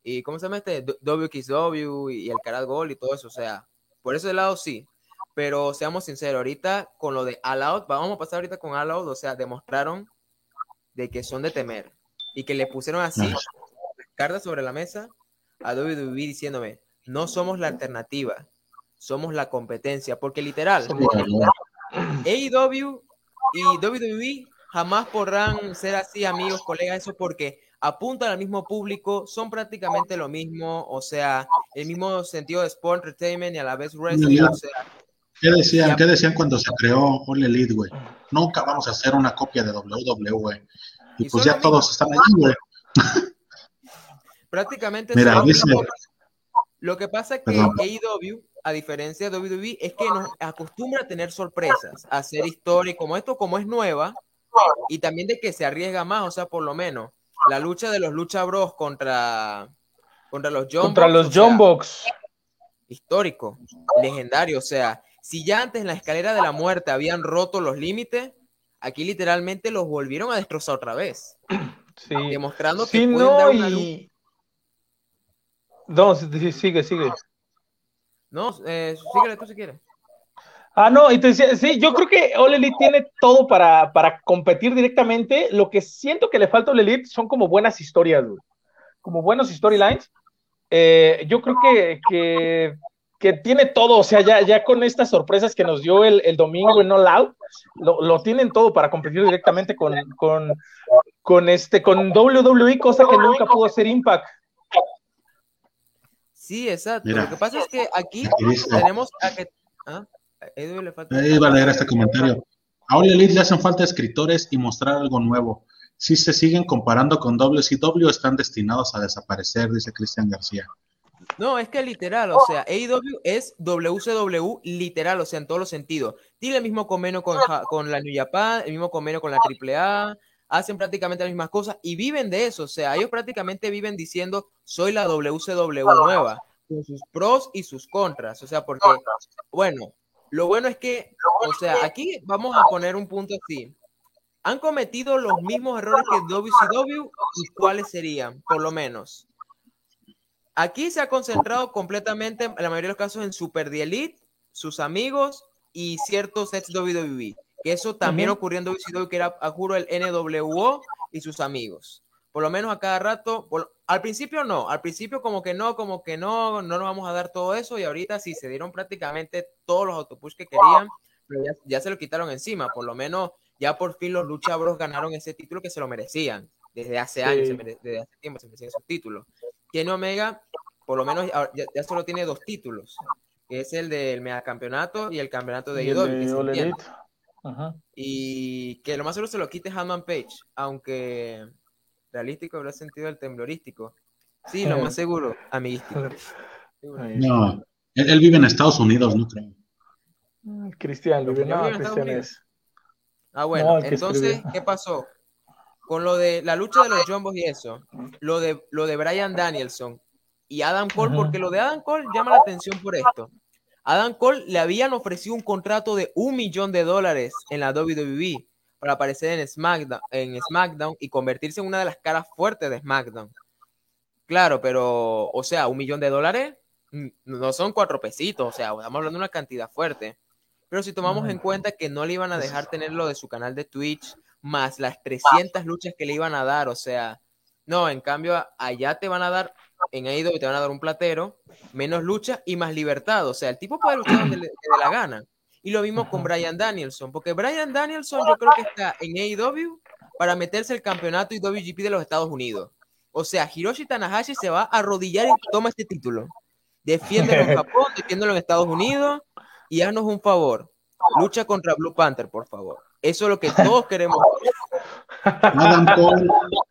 y ¿cómo se llama este? WXW y el Karat Gold y todo eso, o sea, por ese lado sí, pero seamos sinceros, ahorita con lo de All Out, vamos a pasar ahorita con All Out, o sea, demostraron de que son de temer y que le pusieron así cartas sobre la mesa a WWE diciéndome, no somos la alternativa, somos la competencia, porque literal, AEW y WWE jamás podrán ser así amigos, colegas, eso porque apuntan al mismo público, son prácticamente lo mismo, o sea, el mismo sentido de sport entertainment y a la vez wrestling, o sea, ¿Qué decían, ¿Qué decían cuando se creó All Elite, güey? Nunca vamos a hacer una copia de WWE. Y, pues ya todos están ahí, güey. Prácticamente Mira, dice, lo que pasa es que AEW, a diferencia de WWE, es que nos acostumbra a tener sorpresas, a hacer historia, y como esto, como es nueva, y también de que se arriesga más, o sea, por lo menos, la lucha de los Lucha Bros contra, contra los John Contra los John Box. Histórico, legendario, o sea, si ya antes en la escalera de la muerte habían roto los límites, aquí literalmente los volvieron a destrozar otra vez. Sí. Demostrando que Sí, pueden no, dar una luz. y... No, sigue, sigue. No, eh, síguele tú si quieres. Ah, no, decía, sí, yo creo que All Elite tiene todo para, para competir directamente. Lo que siento que le falta a All Elite son como buenas historias, güey. Como buenos storylines. Eh, yo creo que, que, que tiene todo, o sea, ya, ya con estas sorpresas que nos dio el, el domingo en All Out, lo, lo tienen todo para competir directamente con, con, con, este, con WWE, cosa que nunca pudo hacer Impact. Sí, exacto. Mira. Lo que pasa es que aquí tenemos a que. ¿Ah? Edu le falta. Ahí va a leer este comentario. A All Elite le hacen falta escritores y mostrar algo nuevo. Si se siguen comparando con WCW, están destinados a desaparecer, dice Cristian García. No, es que literal, o sea, AEW es WCW literal, o sea, en todos los sentidos. Tiene el mismo convenio con, con la New Japan, el mismo convenio con la AAA, hacen prácticamente las mismas cosas y viven de eso, o sea, ellos prácticamente viven diciendo, soy la WCW nueva, con sus pros y sus contras, o sea, porque, bueno, lo bueno es que, o sea, aquí vamos a poner un punto así. Han cometido los mismos errores que WCW y cuáles serían, por lo menos. Aquí se ha concentrado completamente, en la mayoría de los casos, en Super The Elite, sus amigos y ciertos ex WWE. Que eso también Ujú. ocurrió en WCW, que era, a juro, el NWO y sus amigos. Por lo menos a cada rato, por- al principio no, al principio como que no, como que no, no nos vamos a dar todo eso y ahorita sí se dieron prácticamente todos los autopush que querían, pero ya, ya se lo quitaron encima, por lo menos ya por fin los Lucha Bros ganaron ese título que se lo merecían, desde hace Sí. años, desde hace tiempo se merecían esos títulos. Kenny Omega, por lo menos ya, ya solo tiene dos títulos, que es el del megacampeonato y el campeonato de Y Ajá. Y que lo más seguro se lo quite Hanman Page, aunque realístico habrá sentido el temblorístico. Sí, lo más seguro, amiguístico. No, él, él vive en Estados Unidos, no creo. Cristian, vivo no, en Estados Cristian Unidos. es. Ah, bueno, No, entonces, escribió. ¿qué pasó? Con lo de la lucha de los Jumbos y eso, lo de, lo de Brian Danielson y Adam Cole, porque lo de Adam Cole llama la atención por esto. Adam Cole le habían ofrecido un contrato de un millón de dólares en la WWE para aparecer en SmackDown, en SmackDown y convertirse en una de las caras fuertes de SmackDown. Claro, pero, o sea, un millón de dólares mm, no son cuatro pesitos, o sea, estamos hablando de una cantidad fuerte. Pero si tomamos en cuenta que no le iban a dejar tenerlo de su canal de Twitch, más las 300 luchas que le iban a dar, o sea, no, en cambio, allá te van a dar, en AEW te van a dar un platero, menos lucha y más libertad, o sea, el tipo puede luchar donde le, dé la gana. Y lo mismo con. Brian Danielson, porque Brian Danielson yo creo que está en AEW para meterse el campeonato y WGP de los Estados Unidos. O sea, Hiroshi Tanahashi se va a arrodillar y toma este título. Defiéndelo en Japón, defiéndelo en Estados Unidos y haznos un favor. Lucha contra Blue Panther, por favor. Eso es lo que todos queremos. Adam Cole, se-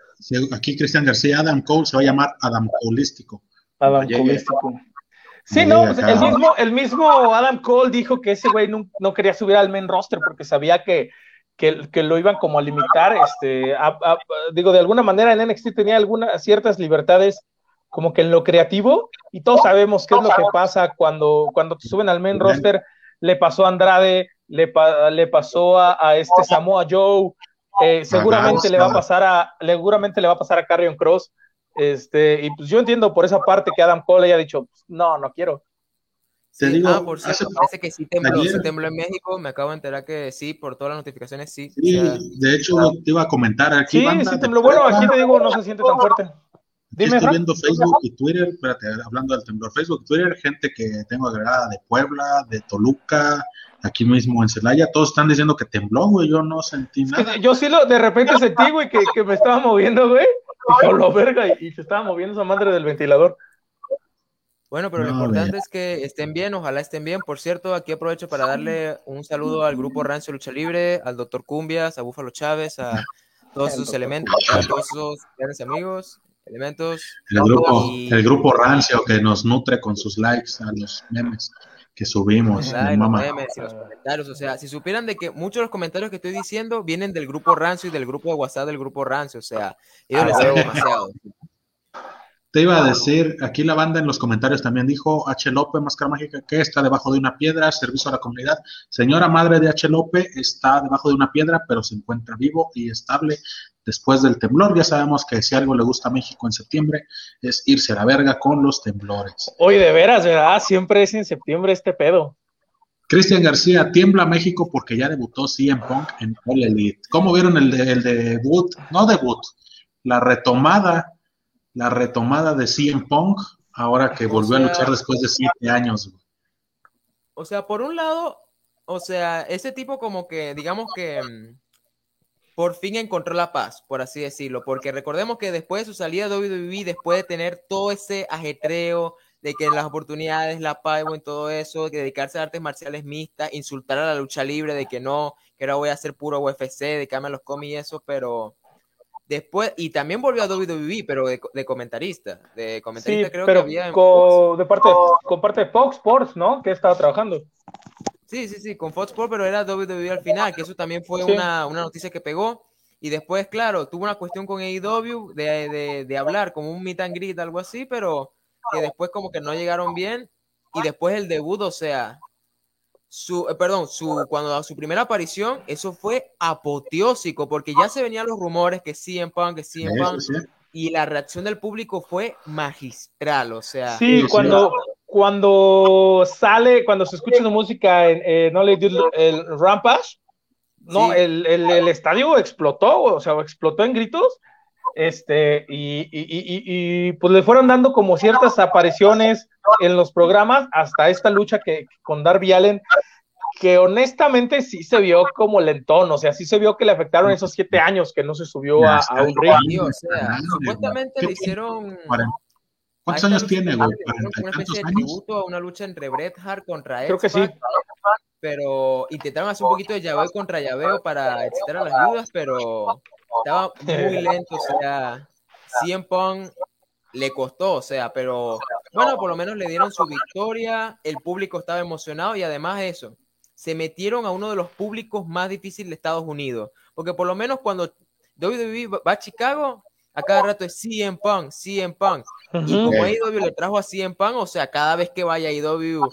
aquí Cristian García, Adam Cole se va a llamar Adam Colístico. Adam. Colístico. Sí, no, pues el mismo, el mismo Adam Cole dijo que ese güey no, no quería subir al main roster porque sabía que, que, que lo iban como a limitar. Este, a- a- digo, de alguna manera en NXT tenía algunas ciertas libertades como que en lo creativo y todos sabemos qué es lo que pasa cuando, cuando te suben al main roster. Le pasó a Andrade, le, pa- le pasó a, a este Samoa Joe, eh, seguramente le va a pasar a, seguramente le va a pasar a Carrion Cross. Este, y pues yo entiendo por esa parte que Adam Cole haya dicho, pues, no, no quiero. Te Sí, digo, ah, por cierto, hace- parece que sí tembló, sí tembló en México. Me acabo de enterar que sí, por todas las notificaciones, sí. Sí, O sea, de hecho, te iba a comentar aquí. Sí, banda sí, tembló. Bueno, aquí te digo, no se siente tan fuerte. Dime, estoy viendo Facebook y Twitter, espérate, hablando del temblor, Facebook, Twitter, gente que tengo agregada de Puebla, de Toluca, aquí mismo en Celaya, todos están diciendo que tembló, güey, yo no sentí Es que nada. yo sí lo, de repente sentí, güey, que, que me estaba moviendo, güey. Y yo lo verga, y, y se estaba moviendo esa madre del ventilador. Bueno, pero lo No, importante es que estén bien, ojalá estén bien. Por cierto, aquí aprovecho para darle un saludo al grupo Rancio Lucha Libre, al doctor Cumbias, a Búfalo Chávez, a todos sus elementos, a todos sus grandes amigos, elementos. El grupo, Y- el grupo rancio que nos nutre con sus likes a los memes que subimos, likes, los memes y los comentarios. O sea, si supieran de que muchos de los comentarios que estoy diciendo vienen del grupo Rancio y del grupo de WhatsApp del grupo Rancio. O sea, ellos Ah, les huevo. demasiado. Te iba a decir, aquí la banda en los comentarios también dijo, H. López, Máscara Mágica, que está debajo de una piedra, servicio a la comunidad. Señora madre de H. López, está debajo de una piedra, pero se encuentra vivo y estable después del temblor. Ya sabemos que si algo le gusta a México en septiembre es irse a la verga con los temblores. Oye, de veras, ¿verdad? Siempre es en septiembre este pedo. Cristian García, tiembla México porque ya debutó CM Punk en All Elite. ¿Cómo vieron el, de, el debut? No debut, la retomada la retomada de CM Punk, ahora que volvió a luchar después de siete años. O sea, por un lado, o sea, ese tipo como que, digamos que mm, por fin encontró la paz, por así decirlo, porque recordemos que después de su salida de WWE, después de tener todo ese ajetreo de que las oportunidades, la Paibo y todo eso, dedicarse a artes marciales mixtas, insultar a la lucha libre, de que no, que ahora voy a hacer puro UFC, de que los cómics y eso, pero Después, y también volvió a WWE, pero de, comentarista. De comentarista creo que había. Con, de parte, con parte de Fox Sports, ¿no? Que estaba trabajando. Sí, sí, sí, con Fox Sports, pero era WWE al final, que eso también fue una, una, noticia que pegó. Y después, claro, tuvo una cuestión con AEW de, de, de hablar como un meet and greet, algo así, pero que después como que no llegaron bien. Y después el debut, o sea, su, eh, perdón, su, cuando a su primera aparición, eso fue apoteósico, porque ya se venían los rumores que en Punk, que CM Punk, y la reacción del público fue magistral, o sea. Sí, cuando, cuando sale, cuando se escucha su música en, No Le el Rampage, no, el, el, el, estadio explotó, o sea, explotó en gritos, este, y, y, y, y, pues le fueron dando como ciertas apariciones en los programas hasta esta lucha que con Darby Allen, que honestamente sí se vio como lentón, o sea, sí se vio que le afectaron esos siete años que no se subió a, un ring. O sea, supuestamente le hicieron... ¿Cuántos años tiene, güey? Una especie de tributo a una lucha entre Bret Hart contra Creo que sí. Pero intentaron hacer un poquito de llaveo contra llaveo para excitar a las dudas, pero estaba muy lento, o sea, CM Punk le costó, o sea, pero bueno, por lo menos le dieron su victoria, el público estaba emocionado y además eso, se metieron a uno de los públicos más difíciles de Estados Unidos, porque por lo menos cuando WWE va a Chicago, a cada rato es CM Punk, CM Punk, y como AEW le trajo a CM Punk, o sea, cada vez que vaya a AEW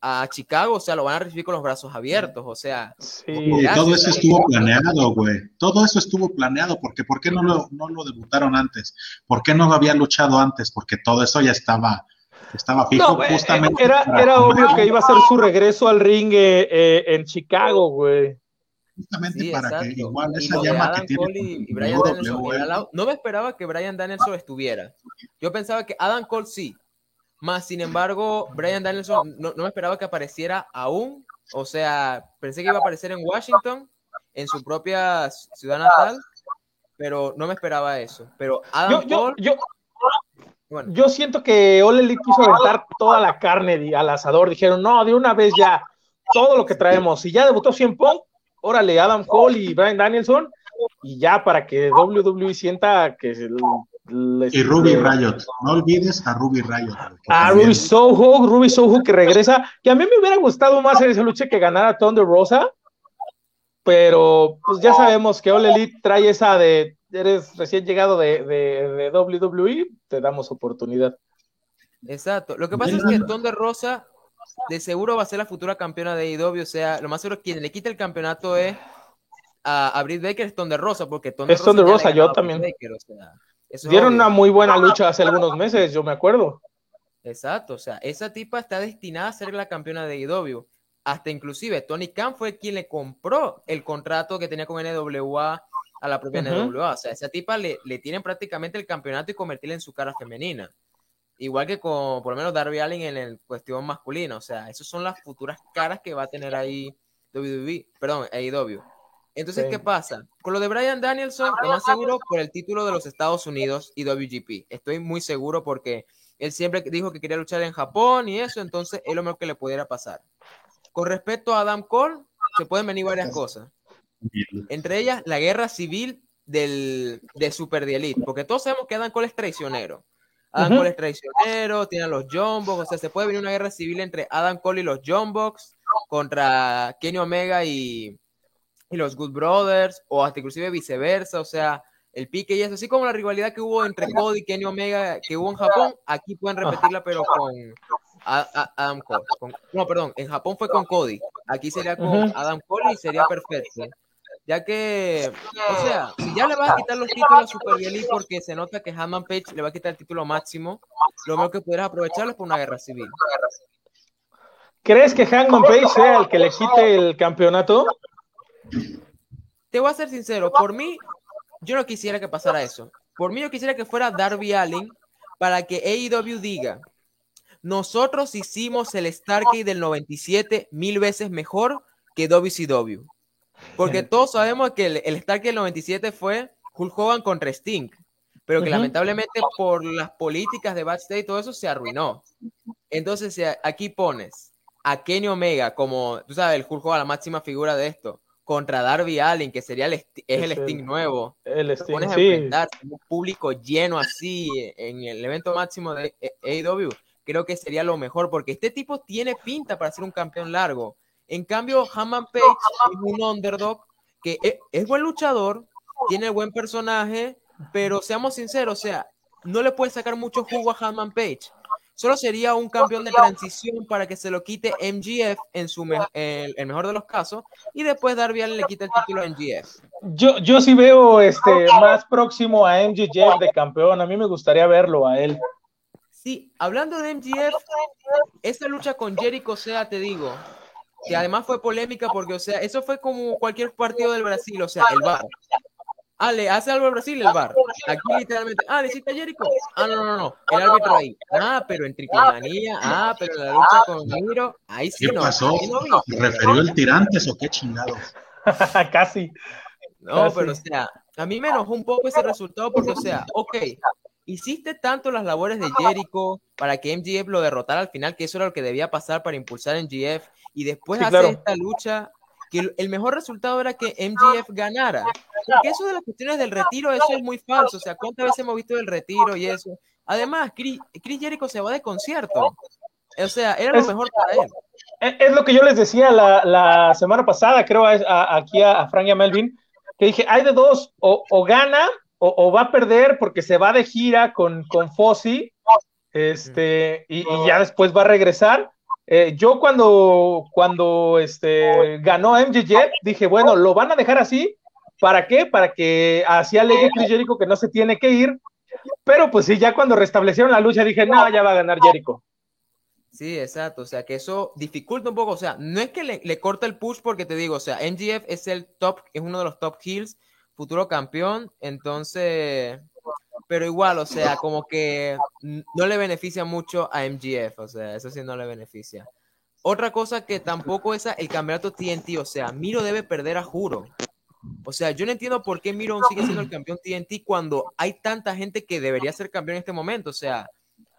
a, Chicago, o sea, lo van a recibir con los brazos abiertos, o sea. y todo eso estuvo planeado, güey. Todo eso estuvo planeado, porque ¿por qué no lo, no lo debutaron antes? ¿Por qué no había luchado antes? Porque todo eso ya estaba, estaba fijo eh, justamente. Era, era obvio que iba a ser su regreso al ring eh, eh, en Chicago, güey. Justamente para que igual esa llama que tiene. Y, Brian no me esperaba que Brian Danielson estuviera. Yo pensaba que Adam Cole sí, más, sin embargo, Brian Danielson no, me esperaba que apareciera aún. O sea, pensé que iba a aparecer en Washington, en su propia ciudad natal, pero no me esperaba eso. Pero Adam yo, yo, yo, siento que Ole Elite quiso aventar toda la carne al asador. Dijeron, no, de una vez ya, todo lo que traemos. Si ya debutó 100 Punk, órale, Adam Cole y Brian Danielson, y ya para que WWE sienta que y Ruby Riot, no olvides a Ruby Riot. A Ruby Soho, Ruby Soho que regresa, que a mí me hubiera gustado más en esa lucha que ganara Thunder Rosa, pero pues ya sabemos que All Elite trae esa de, eres recién llegado de, de, WWE, te damos oportunidad. Exacto, lo que pasa es que Thunder Rosa de seguro va a ser la futura campeona de IW, o sea, lo más seguro quien le quita el campeonato es a, a Britt Baker, es Thunder Rosa, porque Thunder es Thunder Rosa, yo también. o sea, Dieron una muy buena lucha hace algunos meses, yo me acuerdo. Exacto, o sea, esa tipa está destinada a ser la campeona de IW. Hasta inclusive Tony Khan fue quien le compró el contrato que tenía con NWA a la propia NWA. O sea, esa tipa le, le tienen prácticamente el campeonato y convertirla en su cara femenina. Igual que con, por lo menos, Darby Allin en el cuestión masculina. O sea, esas son las futuras caras que va a tener ahí WWE, perdón, AEW. Entonces, ¿qué pasa? Con lo de Brian Danielson, lo más seguro por el título de los Estados Unidos y WGP. Estoy muy seguro porque él siempre dijo que quería luchar en Japón y eso, entonces es lo mejor que le pudiera pasar. Con respecto a Adam Cole, se pueden venir varias cosas. Entre ellas, la guerra civil del, de Super Elite, porque todos sabemos que Adam Cole es traicionero. Adam Cole es traicionero, tiene a los John o sea, se puede venir una guerra civil entre Adam Cole y los John Box contra Kenny Omega y, y los Good Brothers, o hasta inclusive viceversa, o sea, el pique y eso, así como la rivalidad que hubo entre Cody y Kenny Omega que hubo en Japón, aquí pueden repetirla, pero con Adam Cole. no, perdón, en Japón fue con Cody, aquí sería con Adam Cole y sería perfecto. Ya que, o sea, si ya le vas a quitar los títulos a Super Elite porque se nota que Hammond Page le va a quitar el título máximo, lo mejor que pudieras aprovecharlo es por una guerra civil. ¿Crees que Hangman Page sea el que le quite el campeonato? Te voy a ser sincero, por mí, yo no quisiera que pasara eso. Por mí, yo quisiera que fuera Darby Allin para que AEW diga: Nosotros hicimos el Stargate del 97 mil veces mejor que WCW. Porque todos sabemos que el, el Stargate del 97 fue Hulk Hogan contra Sting pero que lamentablemente por las políticas de backstage y todo eso se arruinó. Entonces, aquí pones a Kenny Omega como, tú sabes, el Hulk Hogan, la máxima figura de esto, contra Darby Allin, que sería el, es el Sting nuevo. El Sting, sí. un público lleno así en el evento máximo de AEW, creo que sería lo mejor, porque este tipo tiene pinta para ser un campeón largo. En cambio, Hammond Page es un underdog que es, es buen luchador, tiene buen personaje, pero seamos sinceros, o sea, no le puede sacar mucho jugo a Hammond Page solo sería un campeón de transición para que se lo quite MGF en su el, mejor de los casos y después Darby Allin le quita el título a MGF. Yo, yo sí veo este más próximo a MGF de campeón, a mí me gustaría verlo a él. Sí, hablando de MGF, esta lucha con Jericho, o sea, te digo, que además fue polémica porque, o sea, eso fue como cualquier partido del Brasil, o sea, el bar. Ah, le hace algo al Brasil el bar. Aquí literalmente, ah, necesita Jericho. Ah, no, no, no, el árbitro ahí. Ah, pero en Tricomanía, ah, pero en la lucha con Miro, ahí sí ¿Qué no. pasó? ¿Referió el tirantes o qué chingados? Casi. No, pero o sea, a mí me enojó un poco ese resultado porque, o sea, ok, hiciste tanto las labores de Jericho para que MGF lo derrotara al final, que eso era lo que debía pasar para impulsar MGF, y después hacer esta lucha que el mejor resultado era que MGF ganara. Porque eso de las cuestiones del retiro, eso es muy falso. O sea, ¿cuántas veces hemos visto el retiro y eso? Además, Chris, Jericho se va de concierto. O sea, era lo mejor para él. Es lo que yo les decía la, semana pasada, creo, aquí a, Frank y a Melvin, que dije, hay de dos, o, gana o, va a perder porque se va de gira con, con Fossi, este, y, ya después va a regresar, eh, yo cuando, cuando este, ganó MJJ, dije, bueno, lo van a dejar así. ¿Para qué? Para que así alegue Chris Jericho que no se tiene que ir. Pero pues sí, ya cuando restablecieron la lucha dije, no, ya va a ganar Jericho. Sí, exacto. O sea, que eso dificulta un poco. O sea, no es que le, le corta el push porque te digo, o sea, MGF es el top, es uno de los top heels, futuro campeón. Entonces, pero igual, o sea, como que no le beneficia mucho a MGF, o sea, eso sí no le beneficia. Otra cosa que tampoco es el campeonato TNT, o sea, Miro debe perder a juro. O sea, yo no entiendo por qué Miro sigue siendo el campeón TNT cuando hay tanta gente que debería ser campeón en este momento. O sea,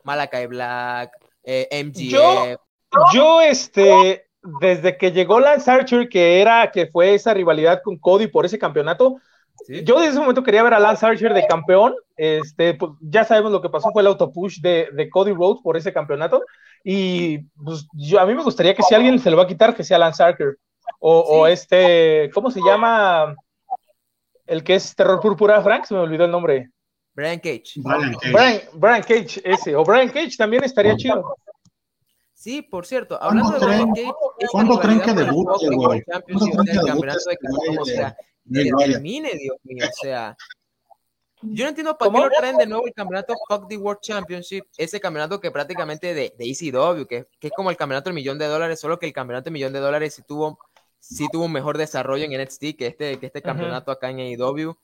Malakai Black, eh, MGF. Yo, yo, este, desde que llegó Lance Archer, que era, que fue esa rivalidad con Cody por ese campeonato, yo desde ese momento quería ver a Lance Archer de campeón. Este, pues, ya sabemos lo que pasó fue el autopush de, de Cody Rhodes por ese campeonato. Y pues, yo, a mí me gustaría que si alguien se lo va a quitar, que sea Lance Archer. O, este, ¿cómo se llama? El que es Terror Púrpura, Frank, se me olvidó el nombre. Brian Cage. Brian Cage. ese. O Brian Cage también estaría chido. Sí, por cierto, hablando de Brian Cage. ¿Cuándo creen que debute, güey? ¿Cuándo creen que debute? Termine, Dios mío, o sea. Yo no entiendo para qué lo traen de nuevo el campeonato Fuck the World Championship, ese campeonato que prácticamente de, de ECW, que, que, es como el campeonato del millón de dólares, solo que el campeonato del millón de dólares sí tuvo, sí tuvo un mejor desarrollo en NXT que este, que este campeonato acá en AEW.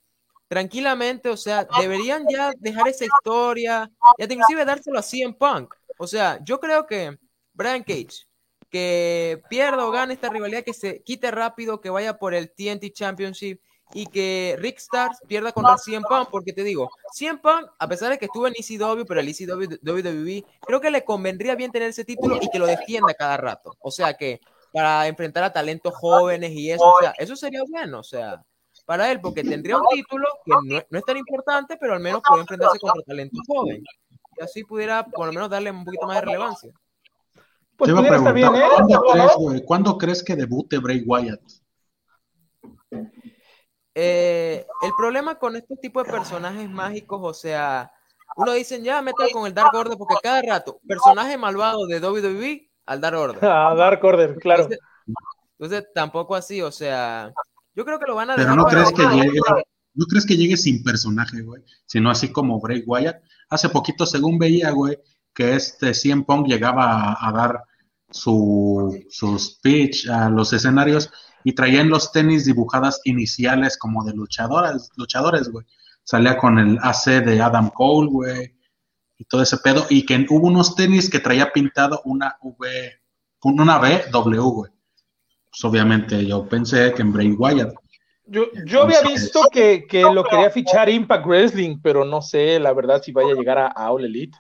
Tranquilamente, o sea, deberían ya dejar esa historia, ya inclusive dárselo a CM Punk. O sea, yo creo que Brian Cage, que pierda o gane esta rivalidad, que se quite rápido, que vaya por el TNT Championship y que Rick Stars pierda contra CM Punk, porque te digo, CM Punk, a pesar de que estuvo en ECW, pero el ECW WWE, creo que le convendría bien tener ese título y que lo defienda cada rato. O sea que para enfrentar a talentos jóvenes y eso, eso sería bueno, o sea, para él, porque tendría un título que no, no es tan importante, pero al menos puede enfrentarse contra talentos jóvenes. Y así pudiera por lo menos darle un poquito más de relevancia. Pues ¿cuándo, crees, ¿cuándo crees que debute Bray Wyatt? eh, el problema con este tipo de personajes mágicos, o sea, uno dice, ya, mete con el Dark Order, porque cada rato, personaje malvado de WWE al Dark Order. A Dark Order, claro. Entonces, tampoco así, o sea, yo creo que lo van a Pero no crees que llegue, no crees que llegue sin personaje, güey, sino así como Bray Wyatt. Hace poquito, según veía, güey, que este CM Punk llegaba a, dar su, su speech a los escenarios y traían los tenis dibujadas iniciales como de luchadores, luchadores, güey. Salía con el AC de Adam Cole, güey, y todo ese pedo, y que hubo unos tenis que traía pintado una V, una B, W, güey. Pues obviamente yo pensé que en Bray Wyatt. Yo, yo había visto que, que, lo quería fichar Impact Wrestling, pero no sé, la verdad, si vaya a llegar a, a All Elite.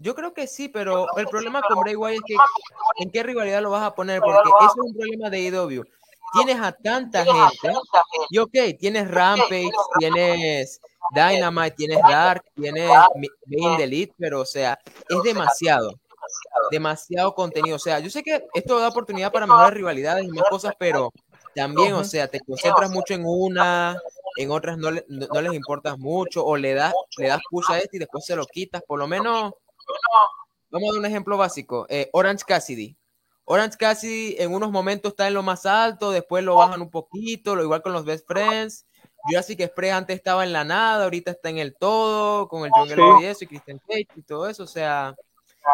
Yo creo que sí, pero el problema con Bray Wyatt es que en qué rivalidad lo vas a poner, porque eso es un problema de IW. Tienes a tanta gente, y ok, tienes Rampage, tienes Dynamite, tienes Dark, tienes Main Elite, pero o sea, es demasiado, demasiado. contenido. O sea, yo sé que esto da oportunidad para mejorar rivalidades y más cosas, pero también, o sea, te concentras mucho en una, en otras no, no, les importas mucho, o le das, le das push a este y después se lo quitas, por lo menos Vamos a dar un ejemplo básico. Eh, Orange Cassidy. Orange Cassidy en unos momentos está en lo más alto, después lo bajan un poquito, lo igual con los Best Friends. Jurassic Express antes estaba en la nada, ahorita está en el todo, con el Jungle y eso, y Christian Cage y todo eso. O sea,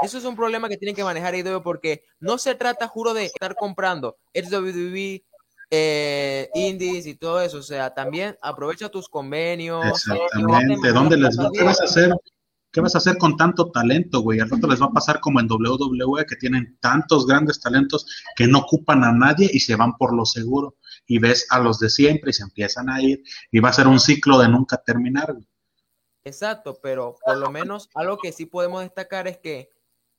eso es un problema que tienen que manejar IW porque no se trata, juro, de estar comprando WWE, eh, indies y todo eso. O sea, también aprovecha tus convenios. Exactamente. ¿Dónde les vas a hacer? ¿Qué vas a hacer con tanto talento, güey? Al rato les va a pasar como en WWE, que tienen tantos grandes talentos que no ocupan a nadie y se van por lo seguro. Y ves a los de siempre y se empiezan a ir. Y va a ser un ciclo de nunca terminar, güey. Exacto, pero por lo menos algo que sí podemos destacar es que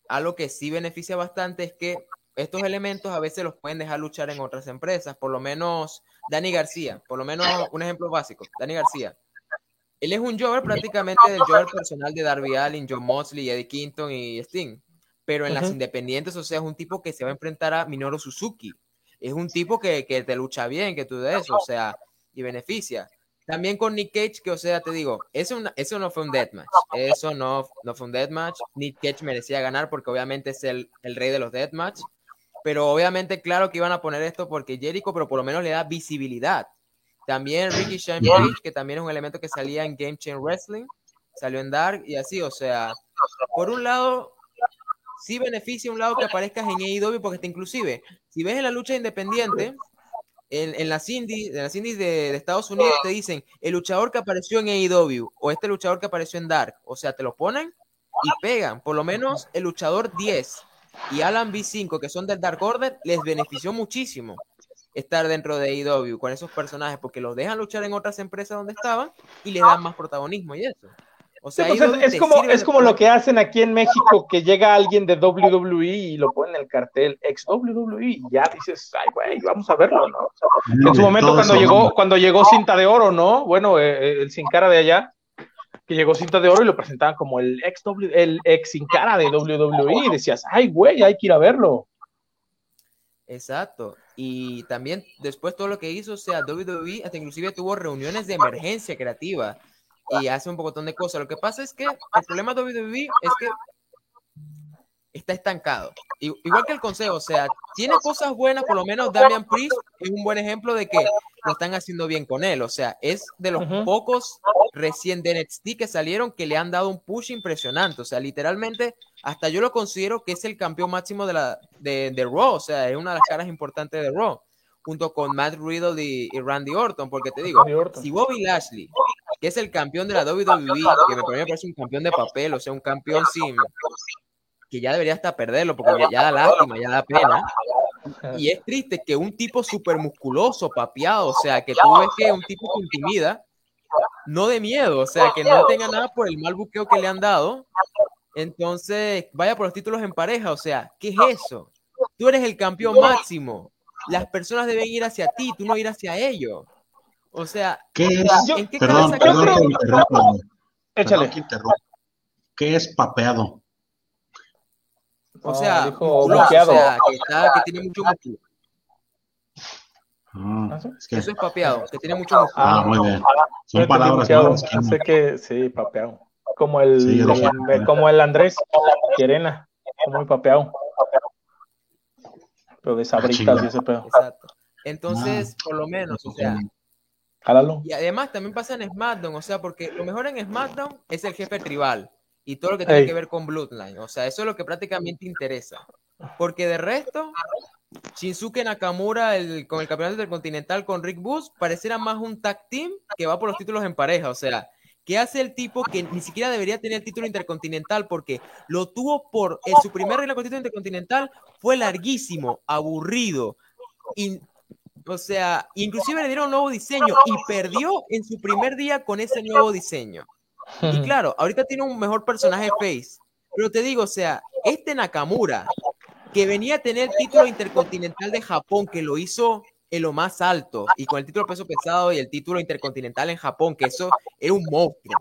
algo que sí beneficia bastante es que estos elementos a veces los pueden dejar luchar en otras empresas. Por lo menos Dani García, por lo menos un ejemplo básico. Dani García él es un Jover prácticamente del Jover personal de Darby Allin, John Mosley, Eddie Quinton y Sting. Pero en las independientes, o sea, es un tipo que se va a enfrentar a Minoru Suzuki. Es un tipo que, que te lucha bien, que tú de eso, o sea, y beneficia. También con Nick Cage, que o sea, te digo, eso, eso no fue un deathmatch. Eso no, no fue un deathmatch. Nick Cage merecía ganar porque obviamente es el, el rey de los deathmatch. Pero obviamente, claro que iban a poner esto porque Jericho, pero por lo menos le da visibilidad. También Ricky Shane que también es un elemento que salía en Game Chain Wrestling, salió en Dark y así, o sea, por un lado, sí beneficia un lado que aparezcas en AEW, porque te inclusive, si ves en la lucha independiente, en, en las indies, en las indies de, Estados Unidos te dicen el luchador que apareció en AEW o este luchador que apareció en Dark, o sea, te lo ponen y pegan, por lo menos el luchador 10 y Alan B5, que son del Dark Order, les benefició muchísimo estar dentro de AEW con esos personajes porque los dejan luchar en otras empresas donde estaban y les dan más protagonismo y eso. O sea, pues es, como, es como lo que hacen aquí en México, que llega alguien de WWE y lo pone en el cartel ex WWE y ya dices, ay, güey, vamos a verlo, ¿no? en su momento cuando llegó, cuando llegó Cinta de Oro, ¿no? Bueno, eh, eh, el Sin Cara de allá, que llegó Cinta de Oro y lo presentaban como el ex, el ex Sin Cara de WWE y decías, ay, güey, hay que ir a verlo. Exacto. Y también después todo lo que hizo, o sea, WWE hasta inclusive tuvo reuniones de emergencia creativa y hace un poco de cosas. Lo que pasa es que el problema de WWE es que está estancado. Igual que el consejo, o sea, tiene cosas buenas, por lo menos Damian Priest es un buen ejemplo de que lo están haciendo bien con él. O sea, es de los pocos recién de NXT que salieron que le han dado un push impresionante. O sea, literalmente, hasta yo lo considero que es el campeón máximo de, la, de, de Raw. O sea, es una de las caras importantes de Raw. Junto con Matt Riddle y, Randy Orton. Porque te digo, si Bobby Lashley, que es el campeón de la WWE, que me parece un campeón de papel, o sea, un campeón sin que ya debería hasta perderlo porque ya, da lástima, ya da pena. Y es triste que un tipo súper musculoso, papeado, o sea, que tú ves que es un tipo que intimida, no de miedo, o sea, que no tenga nada por el mal buqueo que le han dado. Entonces, vaya por los títulos en pareja, o sea, ¿qué es eso? Tú eres el campeón máximo. Las personas deben ir hacia ti, tú no ir hacia ellos. O sea, ¿qué es? ¿en qué perdón, perdón, Échale. ¿Qué es papeado? O sea, o sea que, está, que tiene mucho músculo. Ah, es que- Eso es papeado, que tiene mucho músculo. ah, muy bien. Son Yo palabras nuevas. Sé que sí, papeado. Como el, Sí, dije- el- como el Andrés Querena, muy papeado. Pero de sabritas y ese pedo. Exacto. Entonces, por lo menos, o sea, Jálalo. y además también pasa en SmackDown, o sea, porque lo mejor en SmackDown es el jefe tribal y todo lo que tiene Ey. que ver con Bloodline, o sea, eso es lo que prácticamente interesa. Porque de resto, Shinsuke Nakamura el, con el campeonato intercontinental con Rick Booth pareciera más un tag team que va por los títulos en pareja, o sea, ¿qué hace el tipo que ni siquiera debería tener el título intercontinental porque lo tuvo por en su primer reino con título intercontinental fue larguísimo, aburrido, y, o sea, inclusive le dieron un nuevo diseño y perdió en su primer día con ese nuevo diseño. Y claro, ahorita tiene un mejor personaje face. Pero te digo, o sea, este Nakamura, que venía a tener el título intercontinental de Japón, que lo hizo en lo más alto, y con el título peso pesado y el título intercontinental en Japón, que eso era un monstruo.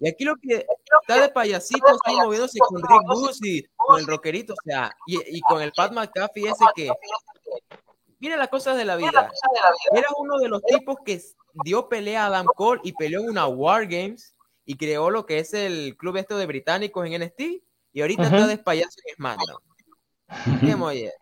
Y aquí lo que está de payasito, está moviéndose con Rick Booth y con el rockerito, o sea, y, y con el Pat McAfee ese que... Mira las cosas de la vida. Era uno de los tipos que dio pelea a Adam Cole y peleó en una War Games y creó lo que es el club esto de británicos en NXT y ahorita está de payaso en SmackDown. ¿Qué molles?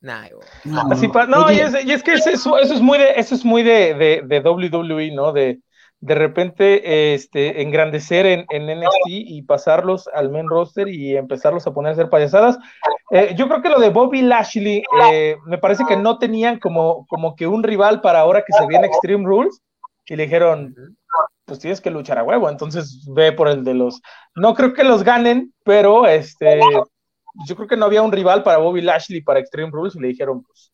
Nah. No, Así pa- no, Oye, y es, y es que eso, eso es muy de, eso es muy de, de, de WWE, ¿no? De, de repente este, engrandecer en, en NXT y pasarlos al main roster y empezarlos a poner a hacer payasadas. Eh, yo creo que lo de Bobby Lashley, eh, me parece que no tenían como, como que un rival para ahora que se viene Extreme Rules y le dijeron, pues tienes que luchar a huevo, entonces ve por el de los. No creo que los ganen, pero este, yo creo que no había un rival para Bobby Lashley para Extreme Rules y le dijeron, pues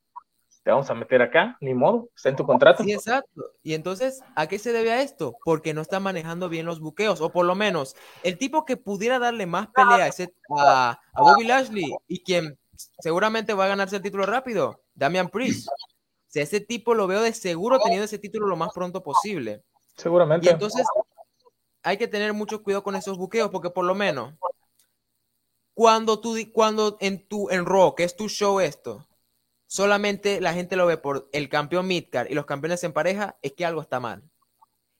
te vamos a meter acá, ni modo, está en tu contrato. Sí, exacto. Y entonces, ¿a qué se debe a esto? Porque no está manejando bien los buqueos, o por lo menos el tipo que pudiera darle más pelea a, ese- a, a Bobby Lashley y quien seguramente va a ganarse el título rápido, Damian Priest. Sea, ese tipo lo veo de seguro teniendo ese título lo más pronto posible. Y Seguramente. entonces hay que tener mucho cuidado con esos buqueos, porque por lo menos cuando tú cuando en tu en que es tu show esto, solamente la gente lo ve por el campeón midcard y los campeones en pareja, es que algo está mal.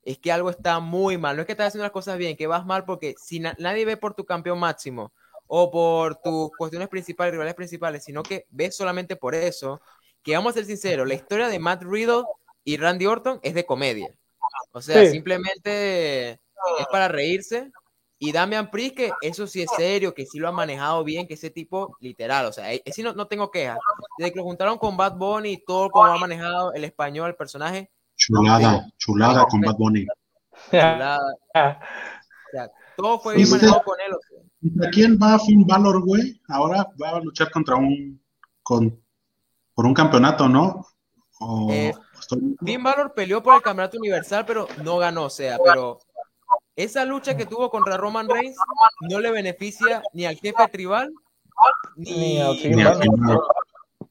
Es que algo está muy mal. No es que estás haciendo las cosas bien, que vas mal porque si na- nadie ve por tu campeón máximo o por tus cuestiones principales, rivales principales, sino que ves solamente por eso, que vamos a ser sinceros, la historia de Matt Riddle y Randy Orton es de comedia. O sea, Sí. simplemente es para reírse. Y Damian Priest, que eso sí es serio, que sí lo ha manejado bien, que ese tipo, literal, o sea, ese no, no tengo quejas. Desde que lo juntaron con Bad Bunny y todo como ha manejado el español, el personaje, Chulada, chulada con Bad Bunny. chulada. O sea, todo fue bien ¿Viste? manejado con él. o sea. ¿Contra quién va Finn Balor, güey? Ahora va a luchar contra un. Con, por un campeonato, ¿no? O- Eh, Finn Balor peleó por el campeonato universal, pero no ganó, o sea, pero esa lucha que tuvo contra Roman Reigns no le beneficia ni al jefe tribal, ni, Ni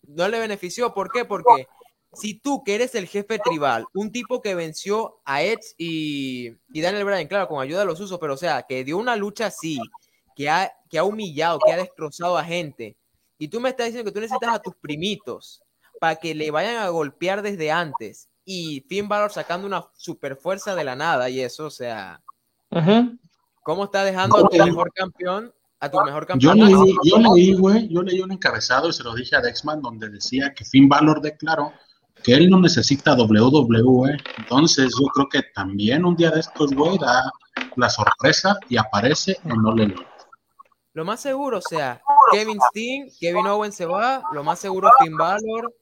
no le benefició. ¿Por qué? Porque si tú, que eres el jefe tribal, un tipo que venció a Edge y, y Daniel Bryan, claro, con ayuda de los usos, pero o sea, que dio una lucha así, que ha, que ha humillado, que ha destrozado a gente, y tú me estás diciendo que tú necesitas a tus primitos para que le vayan a golpear desde antes, y Finn Balor sacando una super fuerza de la nada, y eso, o sea, Ujú. ¿cómo está dejando a tu mejor campeón, a tu mejor Yo campeón? leí, yo leí, güey, yo leí un encabezado y se lo dije a Dexman donde decía que Finn Balor declaró que él no necesita WWE. Entonces yo creo que también un día de estos, güey, da la sorpresa y aparece en All Elite. Lo más seguro, o sea, Kevin Steen, Kevin Owens se va, lo más seguro Finn Balor,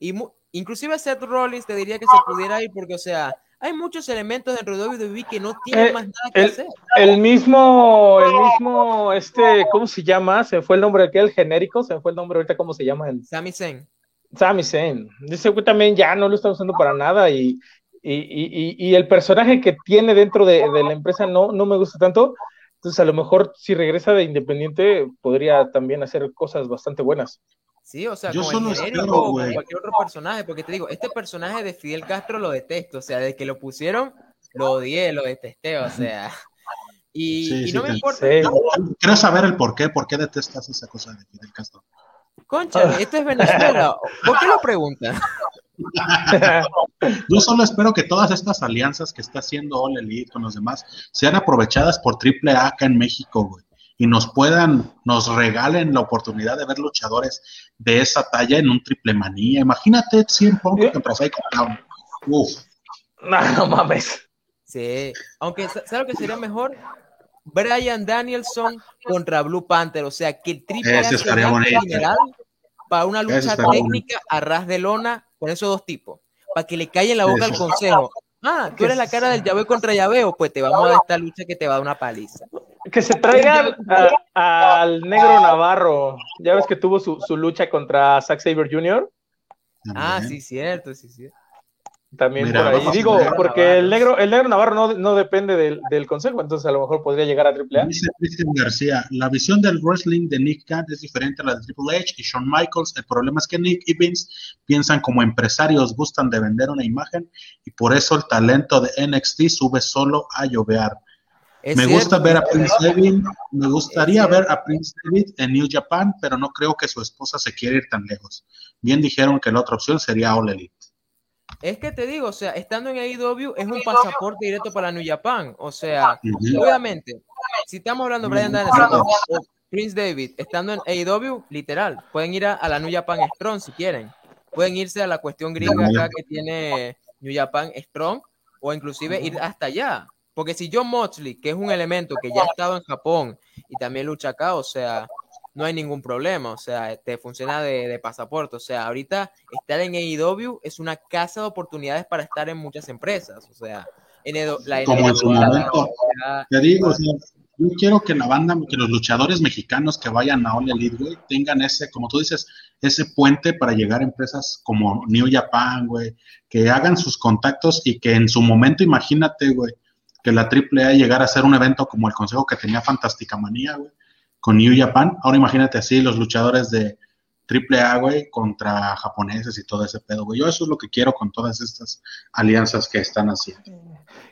y inclusive Seth Rollins te diría que se pudiera ir porque, o sea, hay muchos elementos dentro de WWE que no tienen Eh, más nada que el- hacer. El mismo, el mismo, este, ¿cómo se llama? Se fue el nombre aquel genérico, se fue el nombre ahorita, ¿cómo se llama? El Sami Zayn. Sami Zayn. Dice güey también ya no lo está usando para nada y, y, y, y- y el personaje que tiene dentro de, de la empresa no, no me gusta tanto. Entonces, a lo mejor si regresa de Independiente, podría también hacer cosas bastante buenas. Sí, o sea, Yo como solo el genérico espero, o con güey. cualquier otro personaje, porque te digo, este personaje de Fidel Castro lo detesto, o sea, desde que lo pusieron, lo odié, lo detesté, o sea, y, Sí, y sí, no me importa, Sí. Quiero saber el por qué, por qué detestas esa cosa de Fidel Castro. concha, esto es Venezuela, ¿por qué lo preguntan? Yo solo espero que todas estas alianzas que está haciendo All Elite con los demás sean aprovechadas por AAA acá en México, güey. Y nos puedan, nos regalen la oportunidad de ver luchadores de esa talla en un triple manía. Imagínate 100 Punk contra Psycho Clown. Uf. No, no mames. Sí, aunque ¿sabes lo que sería mejor? Brian Danielson contra Blue Panther, o sea, que el triple general para una lucha técnica a ras de lona con esos dos tipos, para que le calle en la boca al consejo. Ah, tú eres la cara del llaveo contra llaveo, pues te vamos a dar esta lucha que te va a dar una paliza. Que se traigan a- al negro Navarro. Ya ves que tuvo su, su lucha contra Zack Saber Jr. Ah, También. sí, cierto, sí, sí. También Mira, por ahí. vamos a Digo, porque Navarro. el negro, el negro Navarro no, no depende del, del consejo, entonces a lo mejor podría llegar a AAA. Dice Cristian García, la visión del wrestling de Nick Khan es diferente a la de Triple H y Shawn Michaels. El problema es que Nick y Vince piensan como empresarios, gustan de vender una imagen y por eso el talento de NXT sube solo a llovear. Es me cierto, gusta ver a Prince David, me gustaría ver a Prince David en New Japan, pero no creo que su esposa se quiera ir tan lejos. Bien dijeron que la otra opción sería All Elite. Es que te digo, o sea, estando en AEW es un pasaporte directo para New Japan. O sea, Ujú. obviamente, si estamos hablando de Brian Danielson o o Prince David estando en AEW, literal, pueden ir a, a la New Japan Strong si quieren. Pueden irse a la cuestión gringa acá que tiene New Japan Strong o inclusive ir hasta allá. Porque si John Moxley, que es un elemento que ya ha estado en Japón y también lucha acá, o sea, no hay ningún problema, o sea, te funciona de, de pasaporte. O sea, ahorita estar en AEW es una casa de oportunidades para estar en muchas empresas. O sea, en Edo- la Como en su momento. la- Te digo, o sea, yo quiero que la banda, que los luchadores mexicanos que vayan a All Elite, güey, tengan ese, como tú dices, ese puente para llegar a empresas como New Japan, güey, que hagan sus contactos y que en su momento, imagínate, güey, que la AAA llegara a ser un evento como el consejo que tenía Fantástica Manía, güey, con New Japan. Ahora imagínate así los luchadores de AAA, güey, contra japoneses y todo ese pedo, güey. Yo eso es lo que quiero con todas estas alianzas que están haciendo.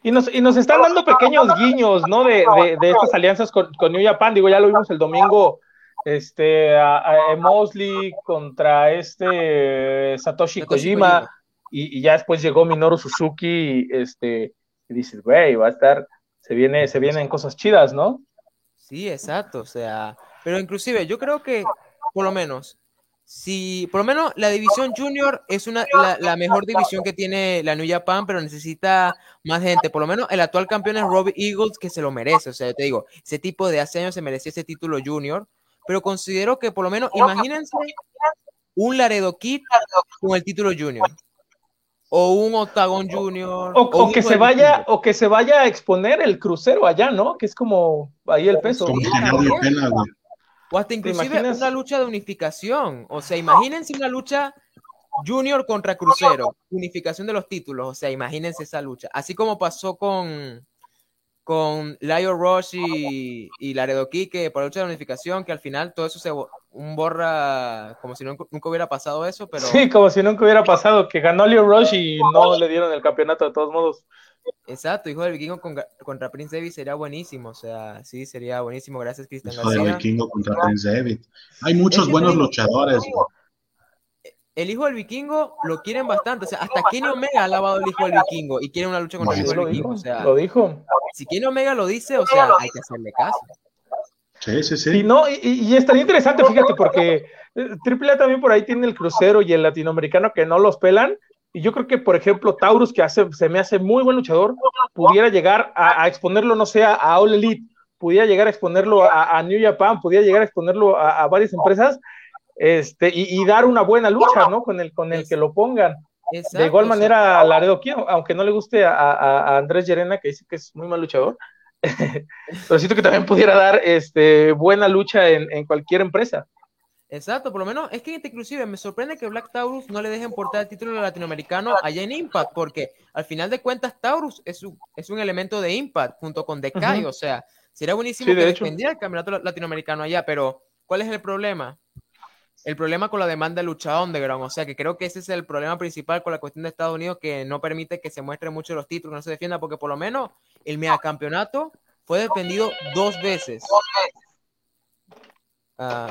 Y nos, y nos están dando pequeños guiños, ¿no? De, de, de estas alianzas con, con New Japan. Digo, ya lo vimos el domingo, este, a, a Mosley contra este Satoshi Satoshi Kojima, Kojima. Y, y ya después llegó Minoru Suzuki, y, este, y dices, güey, va a estar, se viene, se vienen cosas chidas, ¿no? Sí, exacto, o sea, pero inclusive yo creo que por lo menos, si por lo menos la división junior es una la, la mejor división que tiene la New Japan, pero necesita más gente, por lo menos el actual campeón es Robbie Eagles que se lo merece, o sea, yo te digo, ese tipo de hace años se merecía ese título junior, pero considero que por lo menos imagínense un Laredo Kid con el título junior o un Octagon Junior O, que se vaya, o que se vaya a exponer el crucero allá, ¿no? Que es como ahí el peso. O hasta inclusive una lucha de unificación. O sea, imagínense una lucha Junior contra Crucero. Unificación de los títulos. O sea, imagínense esa lucha. Así como pasó con, con Lio Rush y, y Laredo Kike por la lucha de unificación, que al final todo eso se un borra como si nunca, nunca hubiera pasado eso, pero Sí, como si nunca hubiera pasado, que ganó Leo Rush y no le dieron el campeonato de todos modos. exacto, hijo del vikingo con- contra Prince David sería buenísimo. O sea, sí, sería buenísimo. Gracias, Cristian Hijo de García. Vikingo contra Prince David. Hay muchos Es buenos luchadores, el hijo del vikingo lo quieren bastante. O sea, hasta Kenny Omega ha alabado el hijo del vikingo y quiere una lucha contra el hijo del vikingo. dijo, O sea, lo dijo. si Kenny Omega lo dice, o sea, hay que hacerle caso. Sí, sí, Sí, sí. no, y, y estaría interesante, fíjate, porque eh, AAA también por ahí tiene el crucero y el latinoamericano que no los pelan. Y yo creo que, por ejemplo, Taurus, que hace, se me hace muy buen luchador, pudiera llegar a, a exponerlo, no sé, a All Elite, pudiera llegar a exponerlo a, a New Japan, pudiera llegar a exponerlo a, a varias empresas, este, y, y dar una buena lucha, ¿no? Con el, con el que lo pongan. Exacto, De igual manera, Laredo aunque no le guste a, a- a Andrés Llerena, que dice que es muy mal luchador, pero siento que también pudiera dar este, buena lucha en, en cualquier empresa. Exacto, por lo menos es que inclusive me sorprende que Black Taurus no le dejen portar el título latinoamericano allá en Impact, porque al final de cuentas Taurus es un, es un elemento de Impact junto con Decay, o sea, sería buenísimo Sí, de que defendiera el campeonato la- latinoamericano allá, pero ¿cuál es el problema? El problema con la demanda de lucha underground, o sea, que creo que ese es el problema principal con la cuestión de Estados Unidos, que no permite que se muestren mucho los títulos, no se defienda, porque por lo menos el megacampeonato fue defendido dos veces. Ah,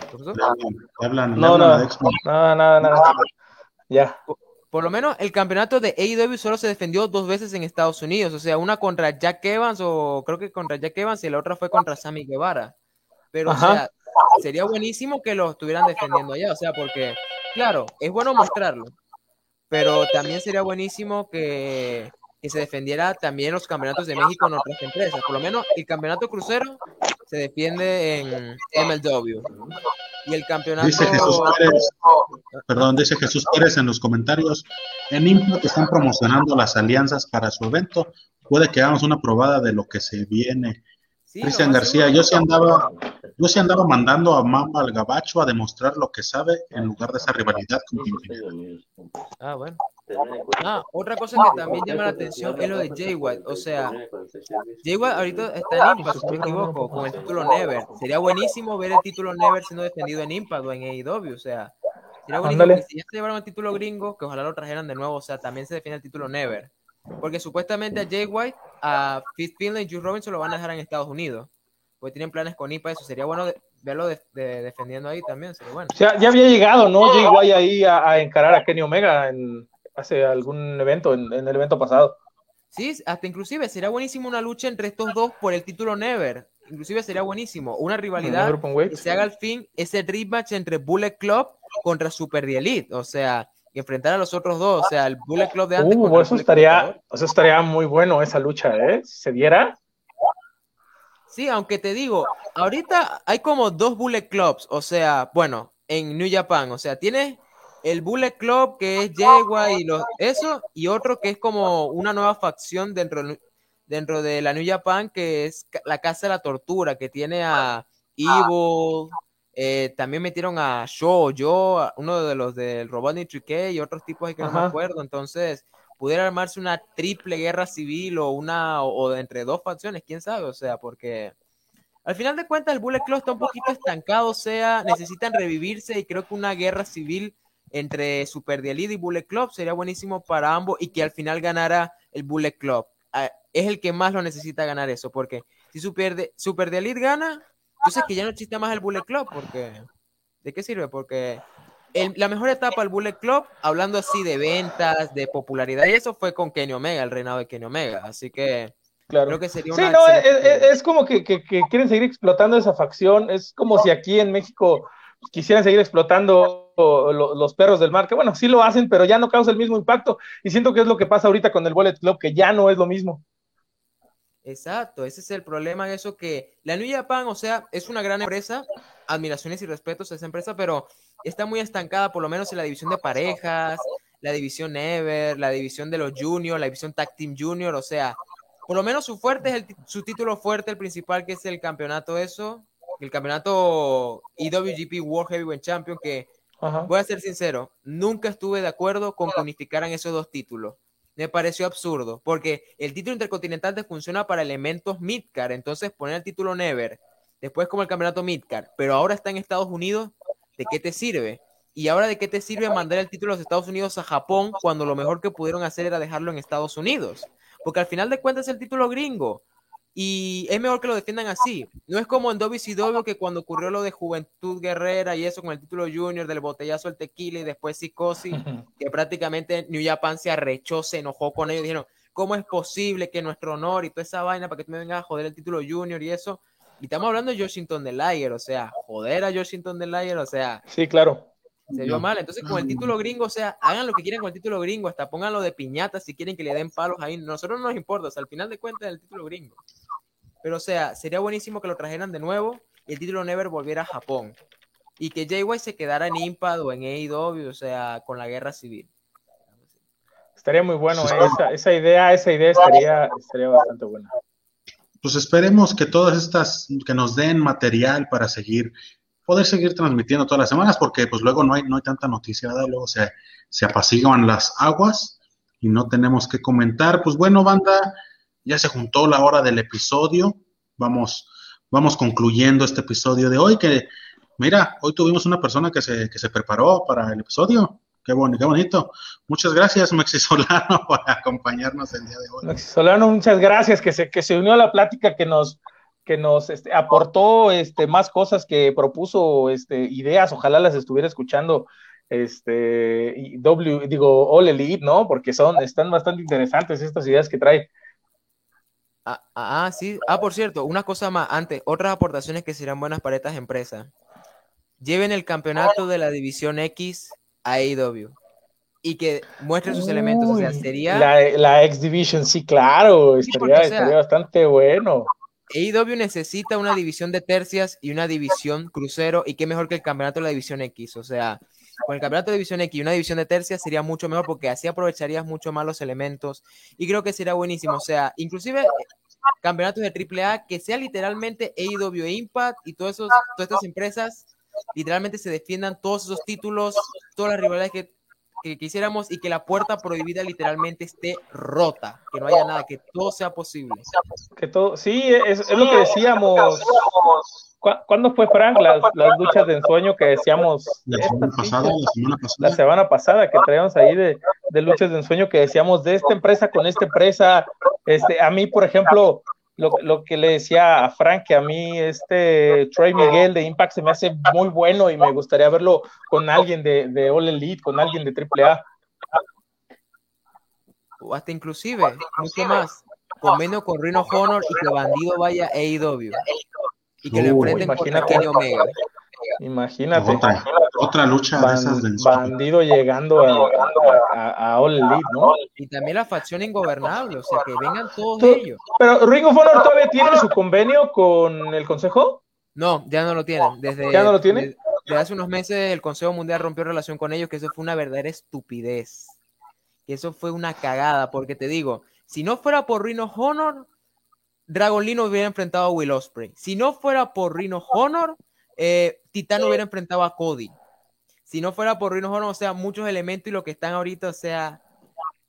No, no. nada. Ya. por por lo menos el campeonato de AEW solo se defendió dos veces en Estados Unidos, o sea, una contra Jack Evans o creo que contra Jack Evans y la otra fue contra Sammy Guevara. Pero, o sea, sería buenísimo que lo estuvieran defendiendo allá, o sea, porque, claro, es bueno mostrarlo, pero también sería buenísimo que, que se defendiera también los campeonatos de México en otras empresas. Por lo menos el campeonato crucero se defiende en MLW. Y el campeonato. Dice Jesús Pérez, perdón, dice Jesús Pérez en los comentarios: en Impact están promocionando las alianzas para su evento. Puede que hagamos una probada de lo que se viene. Cristian García, yo sí andaba, yo sí andaba mandando a Mamba al Gabacho a demostrar lo que sabe en lugar de esa rivalidad con Ah, bueno. Ah, otra cosa que también llama la atención es lo de Jay White. O sea, Jay White ahorita está en Impact, si no me equivoco, con el título Never. Sería buenísimo ver el título Never siendo defendido en Impact o en AEW. O sea, sería buenísimo que si ya se llevaron el título gringo, que ojalá lo trajeran de nuevo. O sea, también se defiende el título Never. Porque supuestamente a Jay White, a Fitz Finlay y Juice Robinson lo van a dejar en Estados Unidos. Porque tienen planes con IPA, eso sería bueno verlo defendiendo ahí también. Sería bueno. ya había llegado, ¿no? Jay White ahí a, encarar a Kenny Omega en, hace algún evento, en, el evento pasado. Sí, hasta inclusive sería buenísimo una lucha entre estos dos por el título Never. Inclusive sería buenísimo una rivalidad que se haga al fin ese rematch entre Bullet Club contra Super The Elite. O sea, enfrentar a los otros dos, o sea, el Bullet Club de antes. Uh, eso estaría, eso estaría muy bueno esa lucha, ¿eh? Si se diera. Sí, aunque te digo, ahorita hay como dos Bullet Clubs, o sea, bueno, en New Japan, o sea, tienes el Bullet Club que es Yegua y los, eso, y otro que es como una nueva facción dentro, dentro de la New Japan que es la Casa de la Tortura, que tiene a Evil, eh, también metieron a Show, yo, uno de los del Robotnik 3K y otros tipos que no me acuerdo. Entonces, pudiera armarse una triple guerra civil o una o, entre dos facciones, quién sabe, o sea, porque al final de cuentas el Bullet Club está un poquito estancado, o sea, necesitan revivirse y creo que una guerra civil entre Super The y Bullet Club sería buenísimo para ambos y que al final ganara el Bullet Club. Ah, es el que más lo necesita ganar eso, porque si Super, Super The gana, entonces que ya no existe más el Bullet Club, porque ¿de qué sirve? Porque la mejor etapa del Bullet Club, hablando así de ventas, de popularidad, y eso fue con Kenny Omega, el reinado de Kenny Omega. Así que claro. creo que sería una. Sí, no, es, como que, quieren seguir explotando esa facción. Es como si aquí en México quisieran seguir explotando los perros del mar, que bueno, sí lo hacen, pero ya no causa el mismo impacto. Y siento que es lo que pasa ahorita con el Bullet Club, que ya no es lo mismo. Exacto, ese es el problema, eso que la New Japan, o sea, es una gran empresa, admiraciones y respetos a esa empresa, pero está muy estancada, por lo menos en la división de parejas, la división Ever, la división de los Juniors, la división Tag Team Junior, o sea, por lo menos su fuerte es el, su título fuerte, el principal, que es el campeonato eso, el campeonato IWGP World Heavyweight Champion, que voy a ser sincero, nunca estuve de acuerdo con que unificaran esos dos títulos me pareció absurdo, porque el título intercontinental te funciona para elementos midcar, entonces poner el título Never, después como el campeonato midcar, pero ahora está en Estados Unidos, ¿de qué te sirve? Y ahora de qué te sirve mandar el título de los Estados Unidos a Japón cuando lo mejor que pudieron hacer era dejarlo en Estados Unidos, porque al final de cuentas es el título gringo. Y es mejor que lo defiendan así. No es como en WCW que cuando ocurrió lo de Juventud Guerrera y eso con el título junior del botellazo del tequila y después psicosis, que prácticamente New Japan se arrechó, se enojó con ellos, dijeron, ¿cómo es posible que nuestro honor y toda esa vaina para que tú me vengas a joder el título junior y eso? Y estamos hablando de Washington de Liger, o sea, joder a Washington de Liger, o sea. Sí, claro se vio mal. Entonces, con el título gringo, o sea, hagan lo que quieran con el título gringo, hasta pónganlo de piñata si quieren que le den palos ahí. Nosotros no nos importa, o sea, al final de cuentas, el título gringo. Pero, o sea, sería buenísimo que lo trajeran de nuevo y el título Never volviera a Japón. Y que Jay White se quedara en Impact o en AEW, o sea, con la guerra civil. Estaría muy bueno, ¿eh? esa, idea, esa idea estaría, estaría bastante buena. Pues esperemos que todas estas, que nos den material para seguir poder seguir transmitiendo todas las semanas, porque pues luego no hay, no hay tanta noticia, luego se, se apaciguan las aguas y no tenemos que comentar. Pues bueno, banda, ya se juntó la hora del episodio. Vamos, vamos concluyendo este episodio de hoy, que mira, hoy tuvimos una persona que se, que se preparó para el episodio. Qué, bonito, qué bonito. Muchas gracias, Maxi Solano, por acompañarnos el día de hoy. Maxi Solano, muchas gracias, que se, que se unió a la plática que nos que nos este, aportó este, más cosas que propuso este, ideas, ojalá las estuviera escuchando este, y W, digo, All Elite, ¿no? Porque son, están bastante interesantes estas ideas que trae. Ah, ah, ah, sí. Ah, por cierto, una cosa más antes, otras aportaciones que serán buenas para estas empresas. Lleven el campeonato de la División X a AEW y que muestren sus elementos. O sea, sería. La, la X Division, sí, claro, estaría, estaría bastante bueno. AEW necesita una división de tercias y una división crucero, y qué mejor que el campeonato de la división X. O sea, con el campeonato de división X y una división de tercias sería mucho mejor porque así aprovecharías mucho más los elementos y creo que sería buenísimo. O sea, inclusive campeonatos de AAA que sea literalmente AEW Impact y todos esos, todas estas empresas literalmente se defiendan todos esos títulos, todas las rivalidades que que quisiéramos y que la puerta prohibida literalmente esté rota, que no haya nada, que todo sea posible. Que todo, sí, es, es lo que decíamos. ¿Cuándo fue, Frank, las, las luchas de ensueño que decíamos? La semana, pasada, la semana pasada. La semana pasada, que traíamos ahí de, de, luchas de ensueño que decíamos de esta empresa con esta empresa. Este, a mí, por ejemplo, lo, lo, que le decía a Frank, que a mí este Trey Miguel de Impact se me hace muy bueno y me gustaría verlo con alguien de, de All Elite, con alguien de AAA. O hasta inclusive, mucho más, convenio con Rhino Honor y que Bandido vaya a AEW. Y que uh, le enfrenten contra Kenny Omega. Imagínate. Otra, otra lucha Ban, de esas del Bandido llegando a, a, a, All Elite, ¿no? Y también la facción ingobernable, o sea, que vengan todos ellos. Pero Ring of Honor todavía tiene su convenio con el Consejo? No, ya no lo tienen. Desde, ¿Ya no lo tiene? Desde, desde hace unos meses el Consejo Mundial rompió relación con ellos, que eso fue una verdadera estupidez. Que eso fue una cagada, porque te digo, si no fuera por Rhino Honor, Dragon Lee no hubiera enfrentado a Will Ospreay. Si no fuera por Rhino Honor, eh, Titán hubiera enfrentado a Cody. Si no fuera por Rhino Honor, o sea, muchos elementos y lo que están ahorita, o sea,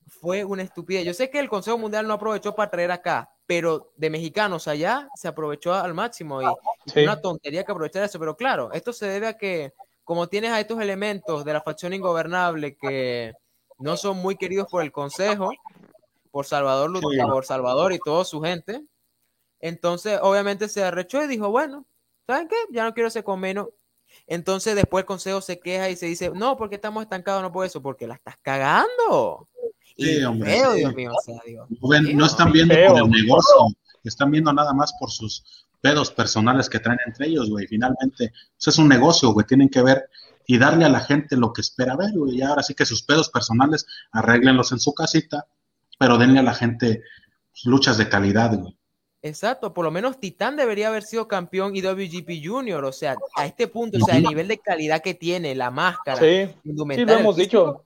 fue una estupidez. Yo sé que el Consejo Mundial no aprovechó para traer acá, pero de mexicanos allá se aprovechó al máximo y sí. una tontería que aprovechar eso. Pero claro, esto se debe a que, como tienes a estos elementos de la facción ingobernable que no son muy queridos por el Consejo, por Salvador, sí. por Salvador y toda su gente, entonces obviamente se arrechó y dijo, bueno, ¿saben qué? Ya no quiero ese convenio. Entonces después el consejo se queja y se dice, no, porque estamos estancados, no por eso, porque la estás cagando. Sí, y hombre, feo, sí. Dios mío, o sea, digo, no, ven, no están viendo feo. por el negocio, están viendo nada más por sus pedos personales que traen entre ellos, güey. Finalmente, pues es un negocio, güey. Tienen que ver y darle a la gente lo que espera ver, güey. Y ahora sí que sus pedos personales arréglenlos en su casita, pero denle a la gente pues, luchas de calidad, güey. Exacto, por lo menos Titán debería haber sido campeón y WGP Junior, o sea, a este punto, o sea, el nivel de calidad que tiene, la máscara, sí, sí lo hemos dicho.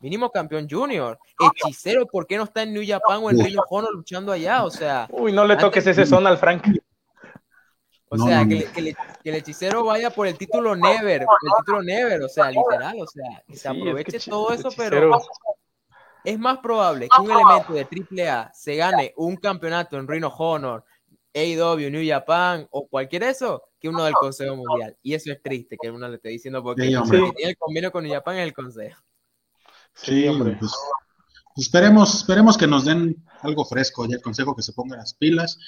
Mínimo campeón junior. Hechicero, ¿por qué no está en New Japan o en Ring of Honor luchando allá? O sea. Uy, no le toques ese son al Frank. O sea, no, que, que, le, que, el hechicero vaya por el título Never, el título Never, o sea, literal, o sea, que se aproveche es que todo eso, pero es más probable que un elemento de AAA se gane un campeonato en Ring of Honor, AEW, New Japan o cualquier eso que uno del Consejo Mundial. Y eso es triste que uno le esté diciendo porque Sí, tiene el convenio con New Japan es el Consejo. Sí, hombre. Pues, esperemos, esperemos que nos den algo fresco ya el consejo que se ponga las pilas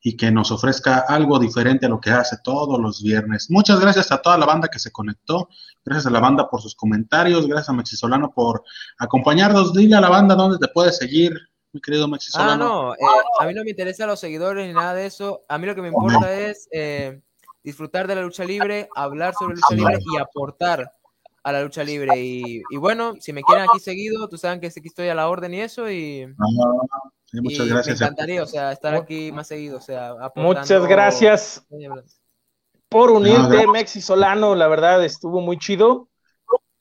y que nos ofrezca algo diferente a lo que hace todos los viernes. Muchas gracias a toda la banda que se conectó, gracias a la banda por sus comentarios, gracias a Mexi Solano por acompañarnos. Dile a la banda dónde te puedes seguir, mi querido Mexi Ah, Solano. no, eh, a mí no me interesan los seguidores ni nada de eso. A mí lo que me importa es eh, disfrutar de la lucha libre, hablar sobre lucha libre y aportar a la lucha libre. Y, y, bueno, si me quieren aquí seguido, tú saben que aquí estoy a la orden y eso. Y, ah, sí, muchas y gracias. Me encantaría, o sea, estar aquí más seguido. O sea, muchas gracias por unirte, no, Mexi Solano. La verdad, estuvo muy chido.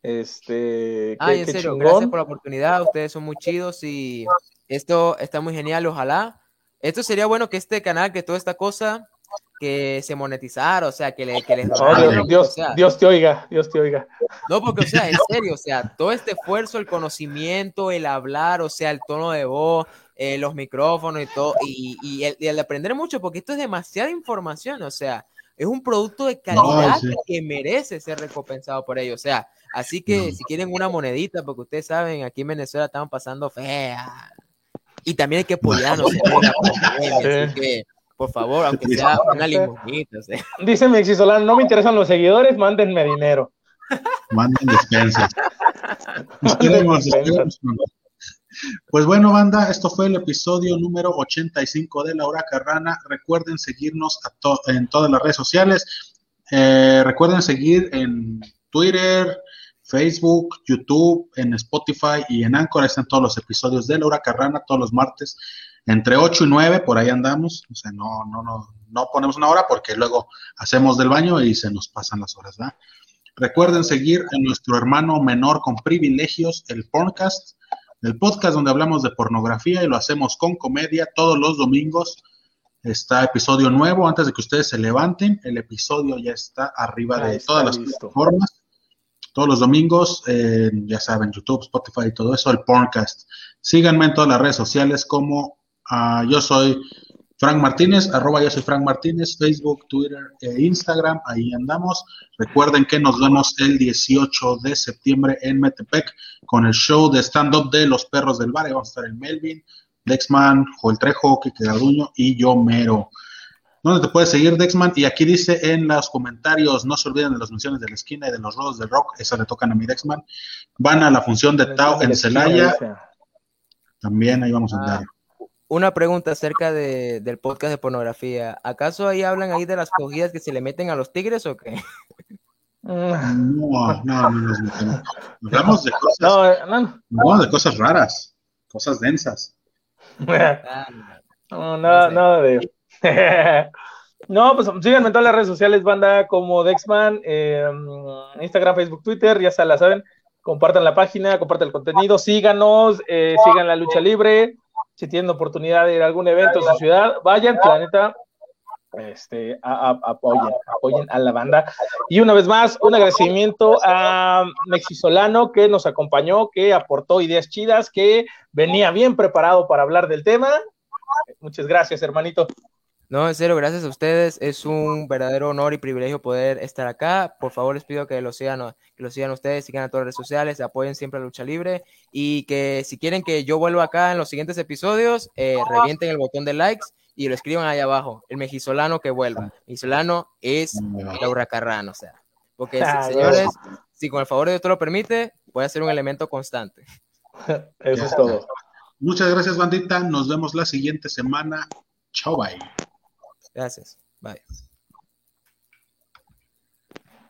Este, ah, en serio, chingón. gracias por la oportunidad. Ustedes son muy chidos y esto está muy genial. Ojalá. Esto sería bueno que este canal, que toda esta cosa, que se monetizara, o sea, que, le, que les oh, Dios, Dios, o sea, Dios, te oiga, Dios te oiga. No, porque, o sea, en serio, o sea, todo este esfuerzo, el conocimiento, el hablar, o sea, el tono de voz, eh, los micrófonos y todo, y, y, el, y, el, aprender mucho, porque esto es demasiada información, o sea, es un producto de calidad no, sí. que merece ser recompensado por ello, o sea, así que no. si quieren una monedita, porque ustedes saben, aquí en Venezuela estamos pasando fea, y también hay que apoyarnos, sí. Por favor, aunque sea una limonita. O sea. Dice Mexi Solano, no me interesan los seguidores, mándenme dinero. Manden despensas. Esperemos. Pues bueno, banda, esto fue el episodio número 85 de La Hora Carrana. Recuerden seguirnos en todas las redes sociales. Eh, recuerden seguir en Twitter, Facebook, YouTube, en Spotify y en Anchor. Están todos los episodios de La Hora Carrana todos los martes entre 8 y 9, por ahí andamos. O sea, no, no, no, no ponemos una hora porque luego hacemos del baño y se nos pasan las horas, ¿verdad? Recuerden seguir a nuestro hermano menor con privilegios, el podcast el podcast donde hablamos de pornografía y lo hacemos con comedia todos los domingos. Está episodio nuevo antes de que ustedes se levanten. El episodio ya está arriba de todas las plataformas. Todos los domingos, eh, ya saben, YouTube, Spotify y todo eso, el podcast. Síganme en todas las redes sociales como ah, yo soy Frank Martínez, arroba yo soy Frank Martínez, Facebook, Twitter e Instagram, ahí andamos. Recuerden que nos vemos el 18 de septiembre en Metepec con el show de stand-up de Los Perros del Bar. vamos a estar en Melvin, Dexman, Joel Trejo, Kike Garduño y yo mero. ¿Dónde te puedes seguir, Dexman? Y aquí dice en los comentarios, no se olviden de las menciones de la esquina y de los rodos del rock, esas le tocan a mi Dexman. Van a la función de Tao en Celaya. También ahí vamos a andar. Una pregunta acerca de, del podcast de pornografía. ¿Acaso ahí hablan ahí de las cogidas que se le meten a los tigres o qué? No, no, no metemos. Hablamos de cosas, no, no. de cosas raras, cosas densas. no, nada, nada de. no, pues síganme en todas las redes sociales, banda, como Dexman, eh, Instagram, Facebook, Twitter, ya se la saben. Compartan la página, compartan el contenido, síganos, eh, sigan la lucha libre si tienen oportunidad de ir a algún evento en su ciudad, vayan, planeta, este, apoyen, apoyen a la banda. Y una vez más, un agradecimiento a Mexisolano que nos acompañó, que aportó ideas chidas, que venía bien preparado para hablar del tema. Muchas gracias, hermanito. No, en serio, gracias a ustedes. Es un verdadero honor y privilegio poder estar acá. Por favor, les pido que lo sigan, que lo sigan ustedes, sigan a todas las redes sociales, apoyen siempre a Lucha Libre y que si quieren que yo vuelva acá en los siguientes episodios, eh, revienten el botón de likes y lo escriban ahí abajo. El mexizolano que vuelva. Mexizolano es Laura Carrano, o sea. Porque, señores, si con el favor de Dios te lo permite, puede ser un elemento constante. Eso es todo. Muchas gracias, bandita. Nos vemos la siguiente semana. Chao, bye. Gracias. Bye.